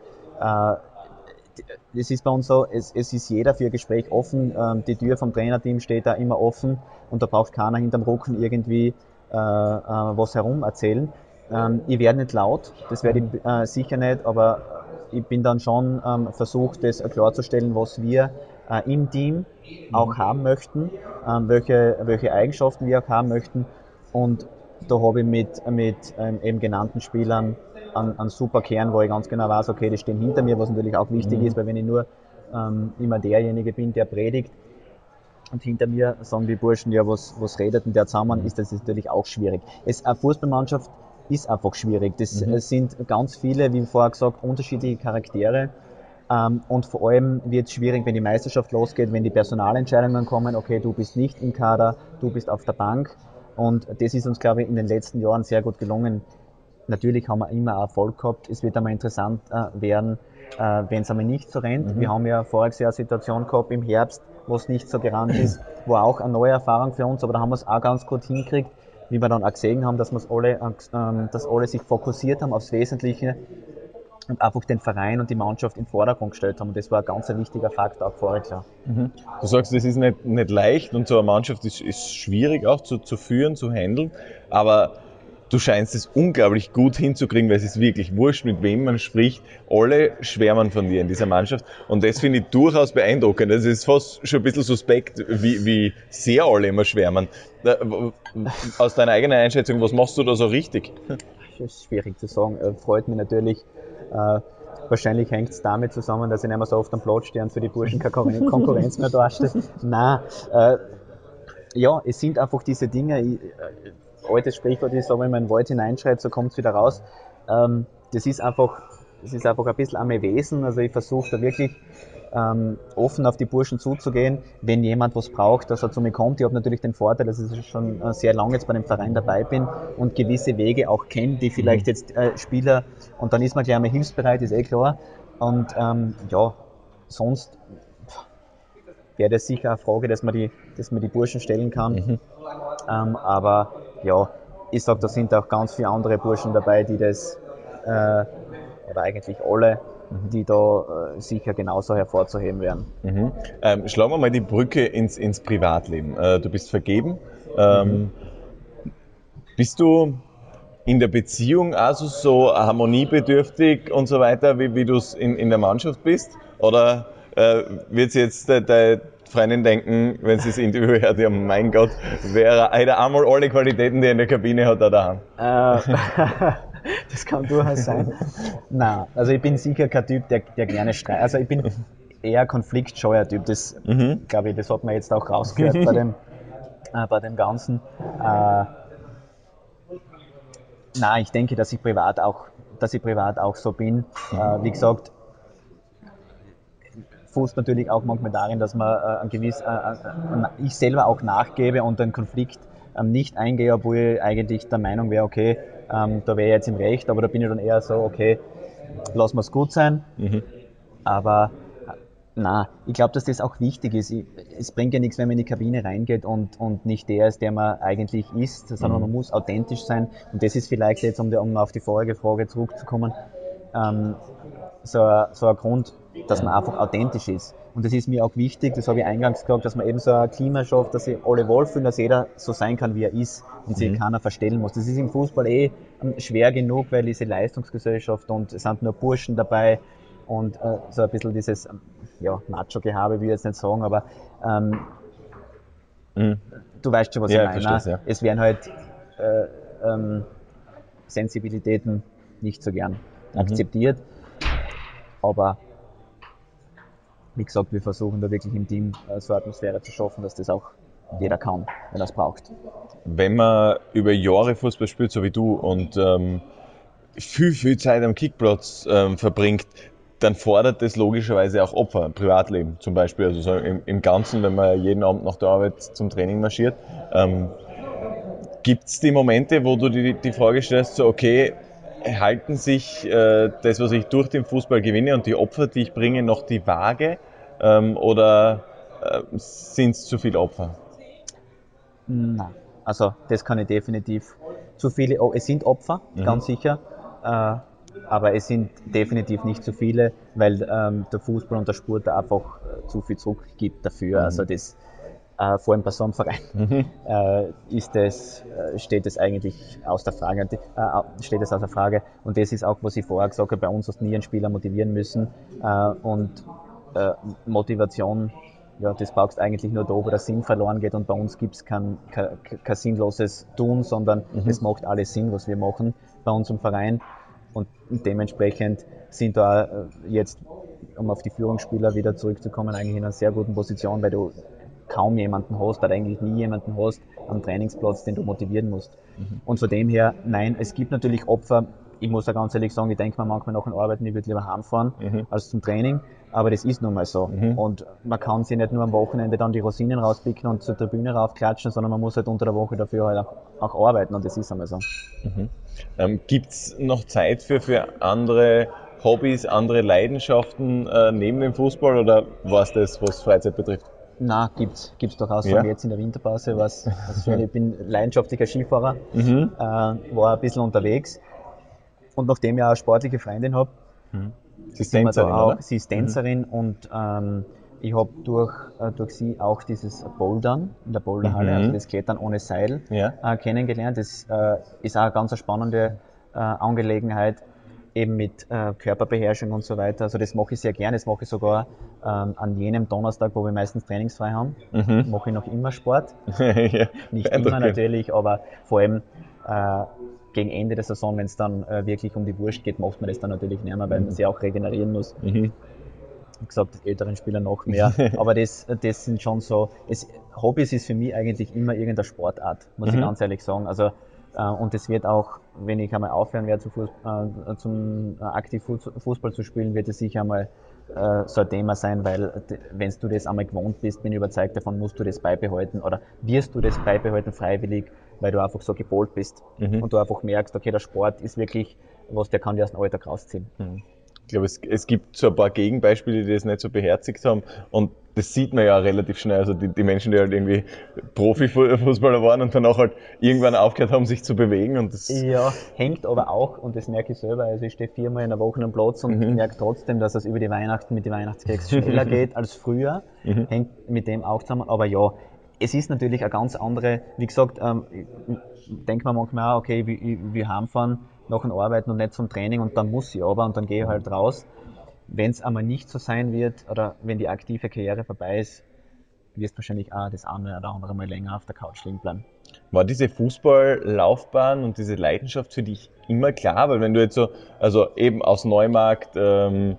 es ist bei uns so, es, es ist jeder für Gespräch offen. Ähm, die Tür vom Trainerteam steht da immer offen und da braucht keiner hinterm Rücken irgendwie äh, äh, was herum erzählen. Ähm, ich werde nicht laut, das werde ich äh, sicher nicht, aber ich bin dann schon ähm, versucht, das klarzustellen, was wir äh, im Team auch haben möchten, welche, welche Eigenschaften wir auch haben möchten. Und da habe ich mit, mit eben genannten Spielern einen, einen super Kern, wo ich ganz genau weiß, okay, die stehen hinter mir, was natürlich auch wichtig mhm. ist, weil wenn ich nur ähm, immer derjenige bin, der predigt, und hinter mir sagen die Burschen, ja, was, was redet denn der zusammen, ist das natürlich auch schwierig. Es, eine Fußballmannschaft ist einfach schwierig. Das mhm. sind ganz viele, wie vorher gesagt, unterschiedliche Charaktere. Ähm, und vor allem wird es schwierig, wenn die Meisterschaft losgeht, wenn die Personalentscheidungen kommen, okay, du bist nicht im Kader, du bist auf der Bank. Und das ist uns, glaube ich, in den letzten Jahren sehr gut gelungen. Natürlich haben wir immer Erfolg gehabt. Es wird einmal interessant äh, werden, äh, wenn es einmal nicht so rennt. Mhm. Wir haben ja voriges Jahr eine Situation gehabt im Herbst, wo es nicht so gerannt ist, wo auch eine neue Erfahrung für uns, aber da haben wir es auch ganz gut hinkriegt, wie wir dann auch gesehen haben, dass, alle, äh, dass alle sich fokussiert haben aufs Wesentliche und einfach den Verein und die Mannschaft in den Vordergrund gestellt haben. Und das war ein ganz wichtiger Faktor auch voriges Jahr. Mhm. Du sagst, das ist nicht, nicht leicht und so eine Mannschaft ist, ist schwierig auch zu, zu führen, zu handeln, aber du scheinst es unglaublich gut hinzukriegen, weil es ist wirklich wurscht, mit wem man spricht. Alle schwärmen von dir in dieser Mannschaft. Und das finde ich durchaus beeindruckend. Es ist fast schon ein bisschen suspekt, wie, wie sehr alle immer schwärmen. Aus deiner eigenen Einschätzung, was machst du da so richtig? Das ist schwierig zu sagen. Äh, freut mich natürlich. Äh, wahrscheinlich hängt es damit zusammen, dass ich nicht mehr so oft am Platz stehe und für die Burschen keine Konkurrenz mehr darstelle. Nein, äh, ja, es sind einfach diese Dinge. Ich, altes Sprichwort ist, wenn man in den Wald hineinschreit, so kommt es wieder raus. Ähm, das ist einfach, das ist einfach ein bisschen am Wesen. Also ich versuche da wirklich ähm, offen auf die Burschen zuzugehen, wenn jemand was braucht, dass er zu mir kommt. Ich habe natürlich den Vorteil, dass ich schon äh, sehr lange jetzt bei dem Verein dabei bin und gewisse Wege auch kenne, die vielleicht mhm. jetzt äh, Spieler, und dann ist man gleich einmal hilfsbereit, ist eh klar. Und ähm, ja, sonst wäre das sicher eine Frage, dass man die, dass man die Burschen stellen kann. Mhm. Ähm, aber ja, ich sage, da sind auch ganz viele andere Burschen dabei, die das, äh, oder eigentlich alle, die da äh, sicher genauso hervorzuheben wären. Mhm. Ähm, schlagen wir mal die Brücke ins, ins Privatleben. Äh, du bist vergeben. Ähm, mhm. Bist du in der Beziehung also so harmoniebedürftig und so weiter, wie, wie du es in, in der Mannschaft bist? Oder äh, wird jetzt deine Freundin denken, wenn sie das Interview hört, ja mein Gott, wäre er einmal alle Qualitäten, die er in der Kabine hat, da daheim? Äh, das kann durchaus sein. Nein, also ich bin sicher kein Typ, der, der gerne streitet. Also ich bin eher konfliktscheuer Typ. Das, mhm. glaube ich, das hat man jetzt auch rausgehört bei dem, äh, bei dem Ganzen. Äh, nein, ich denke, dass ich privat auch, dass ich privat auch so bin. Äh, wie gesagt, fußt natürlich auch manchmal darin, dass man äh, ein gewiss, äh, äh, ich selber auch nachgebe und einen Konflikt ähm, nicht eingehe, obwohl ich eigentlich der Meinung wäre, okay, ähm, da wäre ich jetzt im Recht, aber da bin ich dann eher so, okay, wir es gut sein. Mhm. Aber na, ich glaube, dass das auch wichtig ist. Ich, es bringt ja nichts, wenn man in die Kabine reingeht und, und nicht der ist, der man eigentlich ist, sondern mhm. man muss authentisch sein. Und das ist vielleicht jetzt, um, um auf die vorige Frage zurückzukommen, ähm, so, so ein Grund, dass man einfach authentisch ist. Und das ist mir auch wichtig, das habe ich eingangs gesagt, dass man eben so ein Klima schafft, dass sich alle wohlfühlen, dass jeder so sein kann, wie er ist und sich mhm. keiner verstellen muss. Das ist im Fußball eh ähm, schwer genug, weil diese Leistungsgesellschaft und es sind nur Burschen dabei und äh, so ein bisschen dieses ähm, ja, Macho-Gehabe, will ich jetzt nicht sagen, aber ähm, mhm. du weißt schon, was ja, ich meine. Ja. Es werden halt äh, ähm, Sensibilitäten nicht so gern mhm. akzeptiert, aber wie gesagt, wir versuchen da wirklich im Team äh, so eine Atmosphäre zu schaffen, dass das auch jeder kann, wenn er es braucht. Wenn man über Jahre Fußball spielt, so wie du, und ähm, viel, viel Zeit am Kickplatz ähm, verbringt, dann fordert das logischerweise auch Opfer, Privatleben zum Beispiel, also so im, im Ganzen, wenn man jeden Abend nach der Arbeit zum Training marschiert. Ähm, Gibt es die Momente, wo du die, die Frage stellst, so okay, halten sich äh, das, was ich durch den Fußball gewinne und die Opfer, die ich bringe, noch die Waage? Ähm, oder äh, sind es zu viele Opfer? Nein, also das kann ich definitiv. Zu viele, oh, es sind Opfer, mhm. ganz sicher, äh, aber es sind definitiv nicht zu viele, weil ähm, der Fußball und der Sport einfach äh, zu viel zurückgibt dafür. Mhm. Also das äh, vor allem bei so einem Verein, mhm. äh, ist das, äh, steht es eigentlich aus der Frage, äh, steht es aus der Frage. Und das ist auch, was ich vorher gesagt habe, bei uns hast nie einen Spieler motivieren müssen. Äh, und Motivation, ja, das brauchst eigentlich nur da, wo der Sinn verloren geht. Und bei uns gibt es kein, kein, kein, sinnloses Tun, sondern mhm. es macht alles Sinn, was wir machen bei uns im Verein. Und dementsprechend sind da jetzt, um auf die Führungsspieler wieder zurückzukommen, eigentlich in einer sehr guten Position, weil du kaum jemanden hast, oder eigentlich nie jemanden hast am Trainingsplatz, den du motivieren musst. Mhm. Und von dem her, nein, es gibt natürlich Opfer. Ich muss ja ganz ehrlich sagen, ich denke mir manchmal nach dem Arbeiten, ich würde lieber heimfahren mhm. als zum Training. Aber das ist nun mal so. Mhm. Und man kann sich nicht nur am Wochenende dann die Rosinen rauspicken und zur Tribüne raufklatschen, sondern man muss halt unter der Woche dafür halt auch, auch arbeiten und das ist einmal so. Mhm. Ähm, Gibt es noch Zeit für, für andere Hobbys, andere Leidenschaften äh, neben dem Fußball oder war es das, was Freizeit betrifft? Na, gibt's, gibt's durchaus. Ja. Jetzt in der Winterpause was, was schön. Ich bin leidenschaftlicher Skifahrer, mhm. äh, war ein bisschen unterwegs. Und nachdem ich auch eine sportliche Freundin habe, mhm. sie ist Tänzerin, auch, sie ist Tänzerin mhm. und ähm, ich habe durch, äh, durch sie auch dieses Bouldern in der Boulderhalle, mhm. also das Klettern ohne Seil, ja. äh, kennengelernt. Das äh, ist auch eine ganz spannende äh, Angelegenheit eben mit äh, Körperbeherrschung und so weiter. Also das mache ich sehr gerne. Das mache ich sogar ähm, an jenem Donnerstag, wo wir meistens trainingsfrei haben, mhm. mache ich noch immer Sport. ja, Nicht immer natürlich, aber vor allem äh, gegen Ende der Saison, wenn es dann äh, wirklich um die Wurst geht, macht man das dann natürlich nicht mehr, weil mhm. man sich auch regenerieren muss. Mhm. Wie gesagt, älteren Spieler noch mehr. aber das, das sind schon so, es, Hobbys ist für mich eigentlich immer irgendeine Sportart, muss ich mhm. ganz ehrlich sagen. Also und es wird auch, wenn ich einmal aufhören werde, zu Fuß, äh, zum äh, aktiv Fußball zu spielen, wird es sicher einmal äh, so ein Thema sein, weil wenn du das einmal gewohnt bist, bin ich überzeugt davon, musst du das beibehalten oder wirst du das beibehalten freiwillig, weil du einfach so gepolt bist mhm. und du einfach merkst, okay, der Sport ist wirklich was, der kann dir aus dem Alltag rausziehen. Mhm. Ich glaube, es, es gibt so ein paar Gegenbeispiele, die das nicht so beherzigt haben und das sieht man ja relativ schnell. Also die, die Menschen, die halt irgendwie Profifußballer waren und danach halt irgendwann aufgehört haben, sich zu bewegen. Und das ja, hängt aber auch, und das merke ich selber, also ich stehe viermal in der Woche am Platz und mhm. merke trotzdem, dass es über die Weihnachten mit den Weihnachtskeks schneller geht als früher. Mhm. Hängt mit dem auch zusammen. Aber ja, es ist natürlich eine ganz andere, wie gesagt, ähm, denkt man manchmal auch, okay, wir, wir heimfahren nach dem Arbeiten und nicht zum Training und dann muss ich aber und dann gehe ich halt raus wenn es einmal nicht so sein wird oder wenn die aktive Karriere vorbei ist, wirst du wahrscheinlich auch das eine oder andere Mal länger auf der Couch liegen bleiben. War diese Fußballlaufbahn und diese Leidenschaft für dich immer klar? Weil wenn du jetzt so, also eben aus Neumarkt, ähm,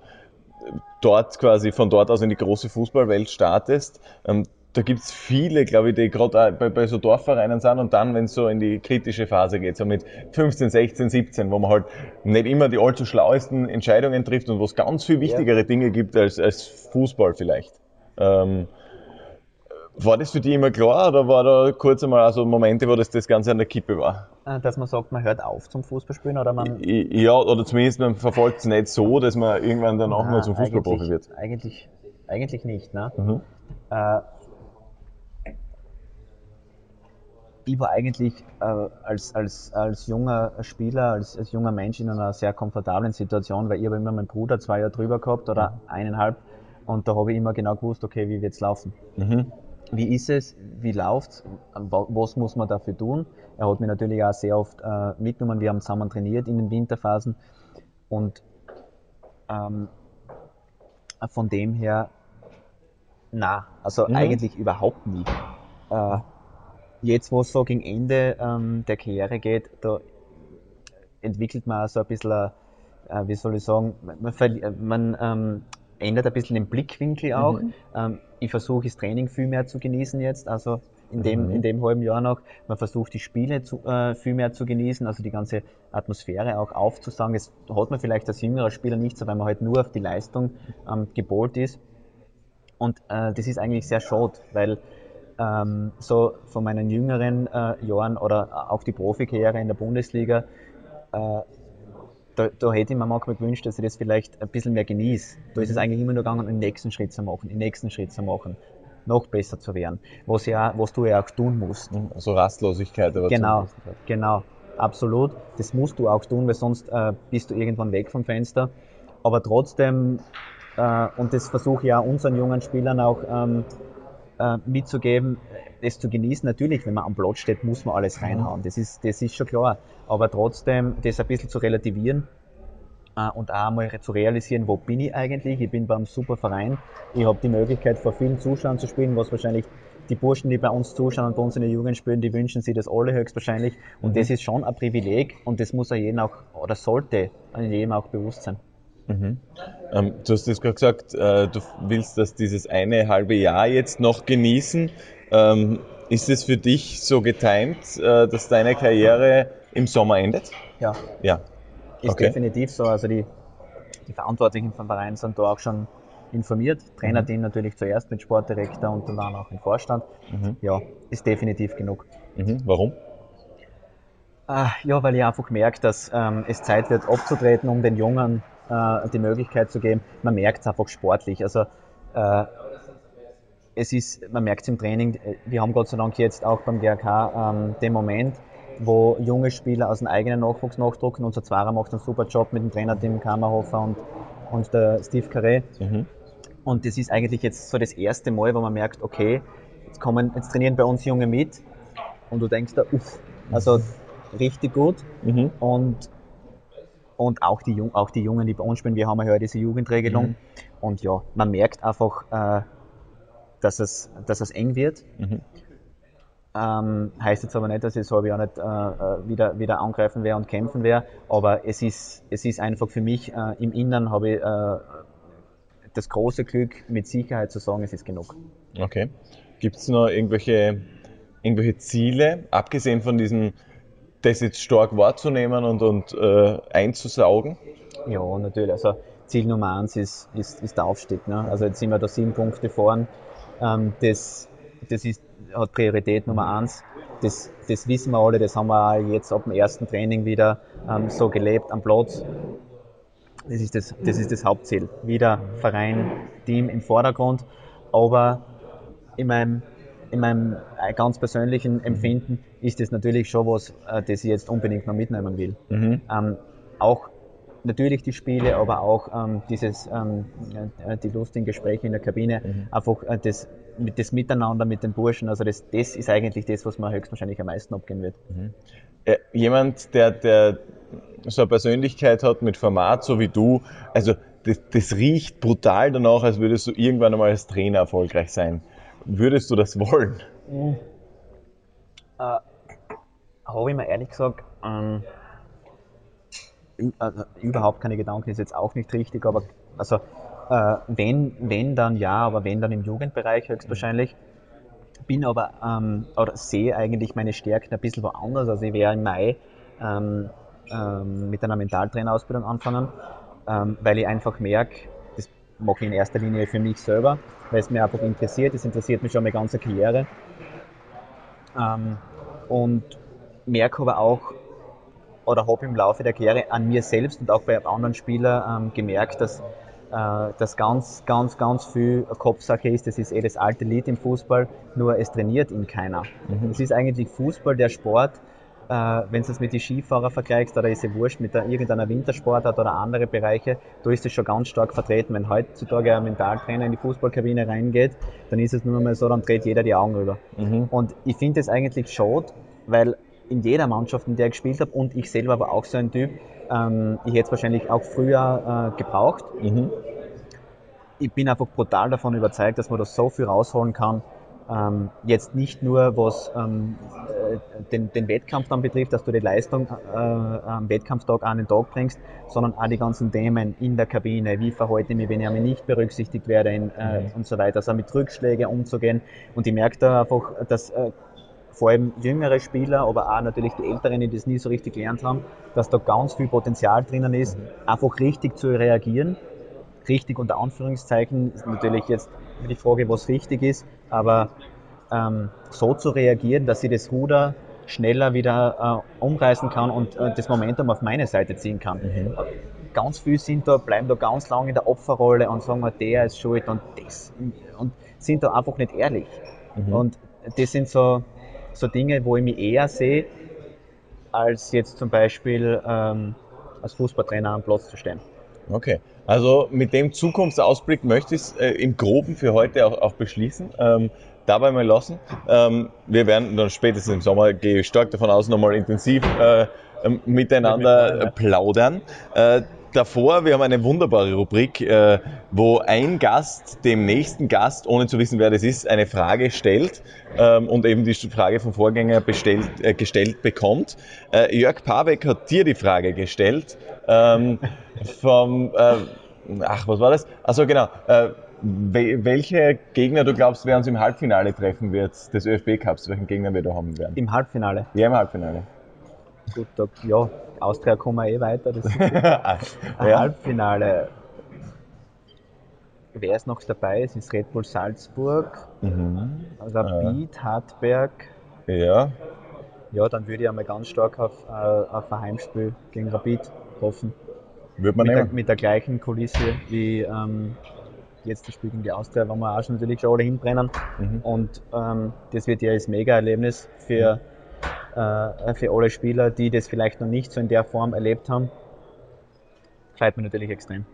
dort quasi von dort aus in die große Fußballwelt startest, ähm, da gibt's viele, glaube ich, die gerade bei, bei so Dorfvereinen sind und dann, wenn es so in die kritische Phase geht, so mit 15, 16, 17, wo man halt nicht immer die allzu schlauesten Entscheidungen trifft und wo es ganz viel wichtigere ja. Dinge gibt als, als Fußball vielleicht. Ähm, war das für dich immer klar oder war da kurz einmal also Momente, wo das, das Ganze an der Kippe war? Äh, dass man sagt, man hört auf zum Fußballspielen oder man. Ja, oder zumindest man verfolgt es nicht so, dass man irgendwann dann auch mal zum Fußballprofi wird. Eigentlich, eigentlich nicht, ne? Mhm. Äh, ich war eigentlich äh, als, als, als junger Spieler, als, als junger Mensch in einer sehr komfortablen Situation, weil ich habe immer meinen Bruder zwei Jahre drüber gehabt oder eineinhalb und da habe ich immer genau gewusst, okay, wie wird's laufen? Mhm. Wie ist es? Wie läuft's? Was muss man dafür tun? Er hat mich natürlich auch sehr oft äh, mitgenommen. Wir haben zusammen trainiert in den Winterphasen und ähm, von dem her, na, also mhm. eigentlich überhaupt nie. Äh, jetzt, wo es so gegen Ende ähm, der Karriere geht, da entwickelt man so ein bisschen, äh, wie soll ich sagen, man, man ähm, ändert ein bisschen den Blickwinkel auch. Mhm. Ähm, ich versuche das Training viel mehr zu genießen jetzt, also in dem, mhm. in dem halben Jahr noch. Man versucht die Spiele zu, äh, viel mehr zu genießen, also die ganze Atmosphäre auch aufzusagen. Das hat man vielleicht als jüngerer Spieler nicht so, weil man halt nur auf die Leistung ähm, gebohrt ist. Und äh, das ist eigentlich sehr schade, weil ähm, so von meinen jüngeren äh, Jahren oder auch die Profikarriere in der Bundesliga, äh, da, da, hätte ich mir manchmal gewünscht, dass ich das vielleicht ein bisschen mehr genieße. Da ist es eigentlich immer nur gegangen, den nächsten Schritt zu machen, den nächsten Schritt zu machen, noch besser zu werden, was, ja, was du ja auch tun musst. Also Rastlosigkeit. Aber genau, genau, absolut. Das musst du auch tun, weil sonst äh, bist du irgendwann weg vom Fenster. Aber trotzdem, äh, und das versuche ich auch unseren jungen Spielern auch ähm, äh, mitzugeben, das zu genießen. Natürlich, wenn man am Platz steht, muss man alles reinhauen. Das ist, das ist schon klar. Aber trotzdem, das ein bisschen zu relativieren äh, und auch einmal zu realisieren, wo bin ich eigentlich? Ich bin beim super Verein. Ich habe die Möglichkeit, vor vielen Zuschauern zu spielen, was wahrscheinlich die Burschen, die bei uns zuschauen und bei uns in der Jugend spielen, die wünschen sich das alle höchstwahrscheinlich. Und mhm. das ist schon ein Privileg und das muss jedem auch, oder sollte jedem auch bewusst sein. Mhm. Ähm, du hast jetzt gerade gesagt, äh, du willst das dieses eine halbe Jahr jetzt noch genießen. Ähm, ist es für dich so getimt, äh, dass deine Karriere im Sommer endet? Ja. Ja. Ist okay. definitiv so. Also die, die Verantwortlichen vom Verein sind da auch schon informiert. Trainerteam mhm. natürlich zuerst mit Sportdirektor und dann auch im Vorstand. Mhm. Ja, ist definitiv genug. Mhm. Warum? Äh, ja, weil ich einfach merke, dass ähm, es Zeit wird abzutreten, um den Jungen äh, die Möglichkeit zu geben. Man merkt es einfach sportlich. Also äh, es ist, man merkt es im Training, wir haben Gott sei Dank jetzt auch beim GRK ähm, den Moment, wo junge Spieler aus dem eigenen Nachwuchs nachdrucken. Unser Zwarer macht einen super Job mit dem Trainer Tim Kammerhofer und, und der Steve Carré. Mhm. Und das ist eigentlich jetzt so das erste Mal, wo man merkt, okay, jetzt kommen, jetzt trainieren bei uns Junge mit und du denkst da, uff, also richtig gut. Mhm. Und und auch die, auch die Jungen, die bei uns spielen, wir haben ja diese Jugendregelung. Mhm. Und ja, man merkt einfach, äh, dass, es, dass es eng wird. Mhm. Ähm, heißt jetzt aber nicht, dass ich so ja nicht äh, äh, wieder, wieder angreifen werde und kämpfen werde, aber es ist, es ist einfach für mich, äh, im Innern habe ich äh, das große Glück, mit Sicherheit zu sagen, es ist genug. Okay. Gibt es noch irgendwelche, irgendwelche Ziele, abgesehen von diesen das jetzt stark wahrzunehmen und, und äh, einzusaugen? Ja, natürlich. Also Ziel Nummer eins ist, ist, ist der Aufstieg. Ne? Also jetzt sind wir da sieben Punkte vorn. Ähm, das, das ist, hat Priorität Nummer eins. Das, das wissen wir alle, das haben wir jetzt ab dem ersten Training wieder ähm, so gelebt am Platz. Das ist das, das ist das Hauptziel. Wieder Verein, Team im Vordergrund. Aber in meinem, in meinem äh, ganz persönlichen Empfinden ist das natürlich schon was, äh, das ich jetzt unbedingt noch mitnehmen will. Mhm. Ähm, auch natürlich die Spiele, aber auch ähm, dieses, ähm, äh, die lustigen Gespräche in der Kabine, Mhm. einfach äh, das, mit, das Miteinander mit den Burschen, also das, das ist eigentlich das, was mir höchstwahrscheinlich am meisten abgehen wird. Äh, jemand, der, der so eine Persönlichkeit hat mit Format, so wie du, also das, das riecht brutal danach, als würdest du irgendwann einmal als Trainer erfolgreich sein. Würdest du das wollen? Habe ich mir ehrlich gesagt ähm, also überhaupt keine Gedanken, ist jetzt auch nicht richtig, aber also äh, wenn, wenn dann ja, aber wenn dann im Jugendbereich höchstwahrscheinlich. Bin aber ähm, oder sehe eigentlich meine Stärken ein bisschen woanders. Also ich werde im Mai ähm, ähm, mit einer Mentaltrainerausbildung anfangen, ähm, weil ich einfach merke, mache ich in erster Linie für mich selber, weil es mir einfach interessiert. Es interessiert mich schon meine ganze Karriere. Ähm, und merke aber auch, oder habe im Laufe der Karriere an mir selbst und auch bei anderen Spielern ähm, gemerkt, dass äh, das ganz, ganz, ganz viel Kopfsache ist. Das ist eh das alte Lied im Fußball, nur es trainiert ihn keiner. Es ist eigentlich Fußball der Sport, äh, wenn du es mit den Skifahrer vergleichst, oder ist ja wurscht, mit der, irgendeiner Wintersportart oder andere Bereiche, da ist es schon ganz stark vertreten. Wenn heutzutage ein Mentaltrainer in die Fußballkabine reingeht, dann ist es nur mal so, dann dreht jeder die Augen rüber. Und ich finde es eigentlich schade, weil in jeder Mannschaft, in der ich gespielt habe, und ich selber war auch so ein Typ, ähm, ich hätte es wahrscheinlich auch früher äh, gebraucht. Ich bin einfach brutal davon überzeugt, dass man da so viel rausholen kann. Ähm, jetzt nicht nur, was ähm, äh, den, den Wettkampf dann betrifft, dass du die Leistung äh, am Wettkampftag an den Tag bringst, sondern auch die ganzen Themen in der Kabine. Wie verhalte ich mich, wenn ich nicht berücksichtigt werde in, äh, und so weiter. Also mit Rückschlägen umzugehen. Und ich merke da einfach, dass äh, vor allem jüngere Spieler, aber auch natürlich die Älteren, die das nie so richtig gelernt haben, dass da ganz viel Potenzial drinnen ist, einfach richtig zu reagieren. Richtig unter Anführungszeichen ist natürlich jetzt die Frage, was richtig ist, aber ähm, so zu reagieren, dass ich das Ruder schneller wieder äh, umreißen kann und äh, das Momentum auf meine Seite ziehen kann. Ganz viele sind da, bleiben da ganz lange in der Opferrolle und sagen, der ist schuld und das und sind da einfach nicht ehrlich. Und das sind so, so Dinge, wo ich mich eher sehe, als jetzt zum Beispiel ähm, als Fußballtrainer am Platz zu stehen. Okay. Also mit dem Zukunftsausblick möchte ich es äh, im Groben für heute auch, auch beschließen. Ähm, dabei mal lassen. Ähm, wir werden dann spätestens im Sommer, gehe ich stark davon aus, nochmal intensiv äh, ähm, miteinander plaudern. Äh, davor, wir haben eine wunderbare Rubrik, äh, wo ein Gast dem nächsten Gast, ohne zu wissen, wer das ist, eine Frage stellt ähm, und eben die Frage vom Vorgänger bestellt, äh, gestellt bekommt. Äh, Jörg Pabeck hat dir die Frage gestellt ähm, vom, äh, ach, was war das? Also genau, äh, wel- welche Gegner du glaubst, wer uns im Halbfinale treffen wird des ÖFB Cups, welchen Gegner wir da haben werden? Im Halbfinale. Ja, im Halbfinale. Gut, da, ja, Austria kommen wir eh weiter. Das ist ja. Halbfinale. Wer ist noch dabei? Es ist Red Bull Salzburg, Mhm. Rapid, Hartberg. ja. Ja, dann würde ich einmal ganz stark auf, äh, auf ein Heimspiel gegen Rapid hoffen. Wird man Mit der, nehmen. mit der gleichen Kulisse wie ähm, jetzt das Spiel gegen die Austria, wo wir auch schon natürlich schon alle hinbrennen. Mhm. Und ähm, das wird ja ein Mega-Erlebnis für, äh, für alle Spieler, die das vielleicht noch nicht so in der Form erlebt haben. Freut mich natürlich extrem.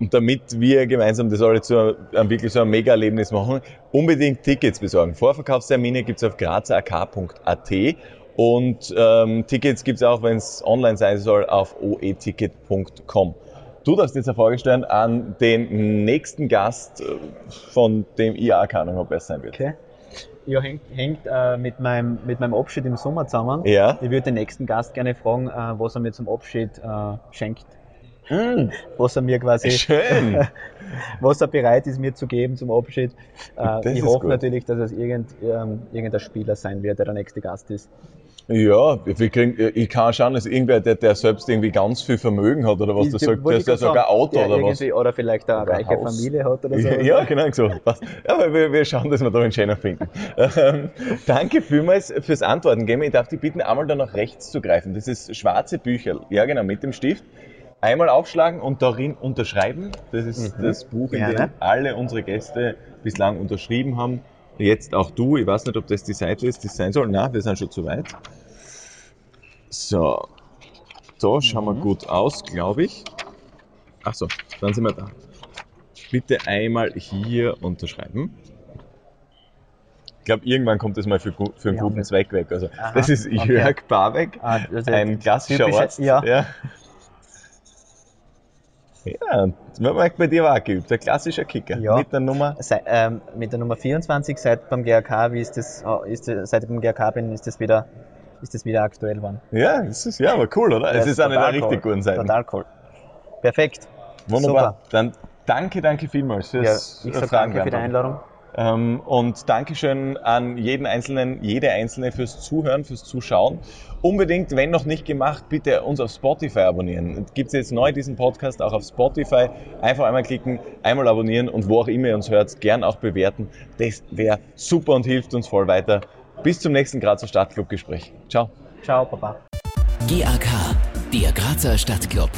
Und damit wir gemeinsam das alle zu einem wirklich so einem Mega-Erlebnis machen, unbedingt Tickets besorgen. Vorverkaufstermine gibt's auf grazerk.at und ähm, Tickets gibt's auch, wenn es online sein soll, auf oeticket.com. Du darfst jetzt eine Frage stellen an den nächsten Gast, äh, von dem ich auch keine Ahnung habe, wer es sein wird. Okay. Ja, hängt, hängt äh, mit, meinem, mit meinem Abschied im Sommer zusammen. Ja. Ich würde den nächsten Gast gerne fragen, äh, was er mir zum Abschied äh, schenkt. Was er mir quasi, Schön. was er bereit ist, mir zu geben zum Abschied. Äh, ich hoffe gut. natürlich, dass es irgend, ähm, irgendein Spieler sein wird, der der nächste Gast ist. Ja, wir kriegen, ich kann schauen, dass irgendwer, der, der selbst irgendwie ganz viel Vermögen hat oder was, der sagt, der ist sogar Auto der oder was. Oder vielleicht eine Oder reiche Haus. Familie hat oder so. Ja, genau so. Passt. Ja, aber wir, wir schauen, dass wir da einen schöner finden. Ähm, danke vielmals fürs Antworten. Wir. Ich darf dich bitten, einmal da nach rechts zu greifen. Das ist schwarze Bücher. Ja, genau, mit dem Stift. Einmal aufschlagen und darin unterschreiben. Das ist das Buch, in dem alle unsere Gäste bislang unterschrieben haben. Jetzt auch du. Ich weiß nicht, ob das die Seite ist, die es sein soll. Na, wir sind schon zu weit. So. Da schauen wir gut aus, glaube ich. Ach so, dann sind wir da. Bitte einmal hier unterschreiben. Ich glaube, irgendwann kommt das mal für, für einen Ja, guten okay. Zweck weg. Also, Aha, das ist okay. Jörg Barbeck, Ah, also ein klassischer Arzt. ja. ja. Ja, das man bei dir auch geübt. Ein klassischer Kicker. Ja. Mit der Nummer. Sei, ähm, mit der Nummer 24 seit beim GRK, wie ist das, oh, ist, das- seit ich beim GRK bin, ist das wieder, ist das wieder aktuell geworden. Ja, das ist ja aber cool, oder? Es ist eine der richtig cool. guten Seiten. Total cool. Perfekt. Wunderbar. Dann danke, danke vielmals Ja, fürs ich sage Fragen danke für die. Einladung. Ähm, und Dankeschön an jeden Einzelnen, jede Einzelne fürs Zuhören, fürs Zuschauen. Unbedingt, wenn noch nicht gemacht, bitte uns auf Spotify abonnieren. Gibt es jetzt neu diesen Podcast auch auf Spotify. Einfach einmal klicken, einmal abonnieren und wo auch immer ihr uns hört, gern auch bewerten. Das wäre super und hilft uns voll weiter. Bis zum nächsten Grazer Stadtclub-Gespräch. Ciao. Ciao, Papa. GAK, der Grazer Stadtclub.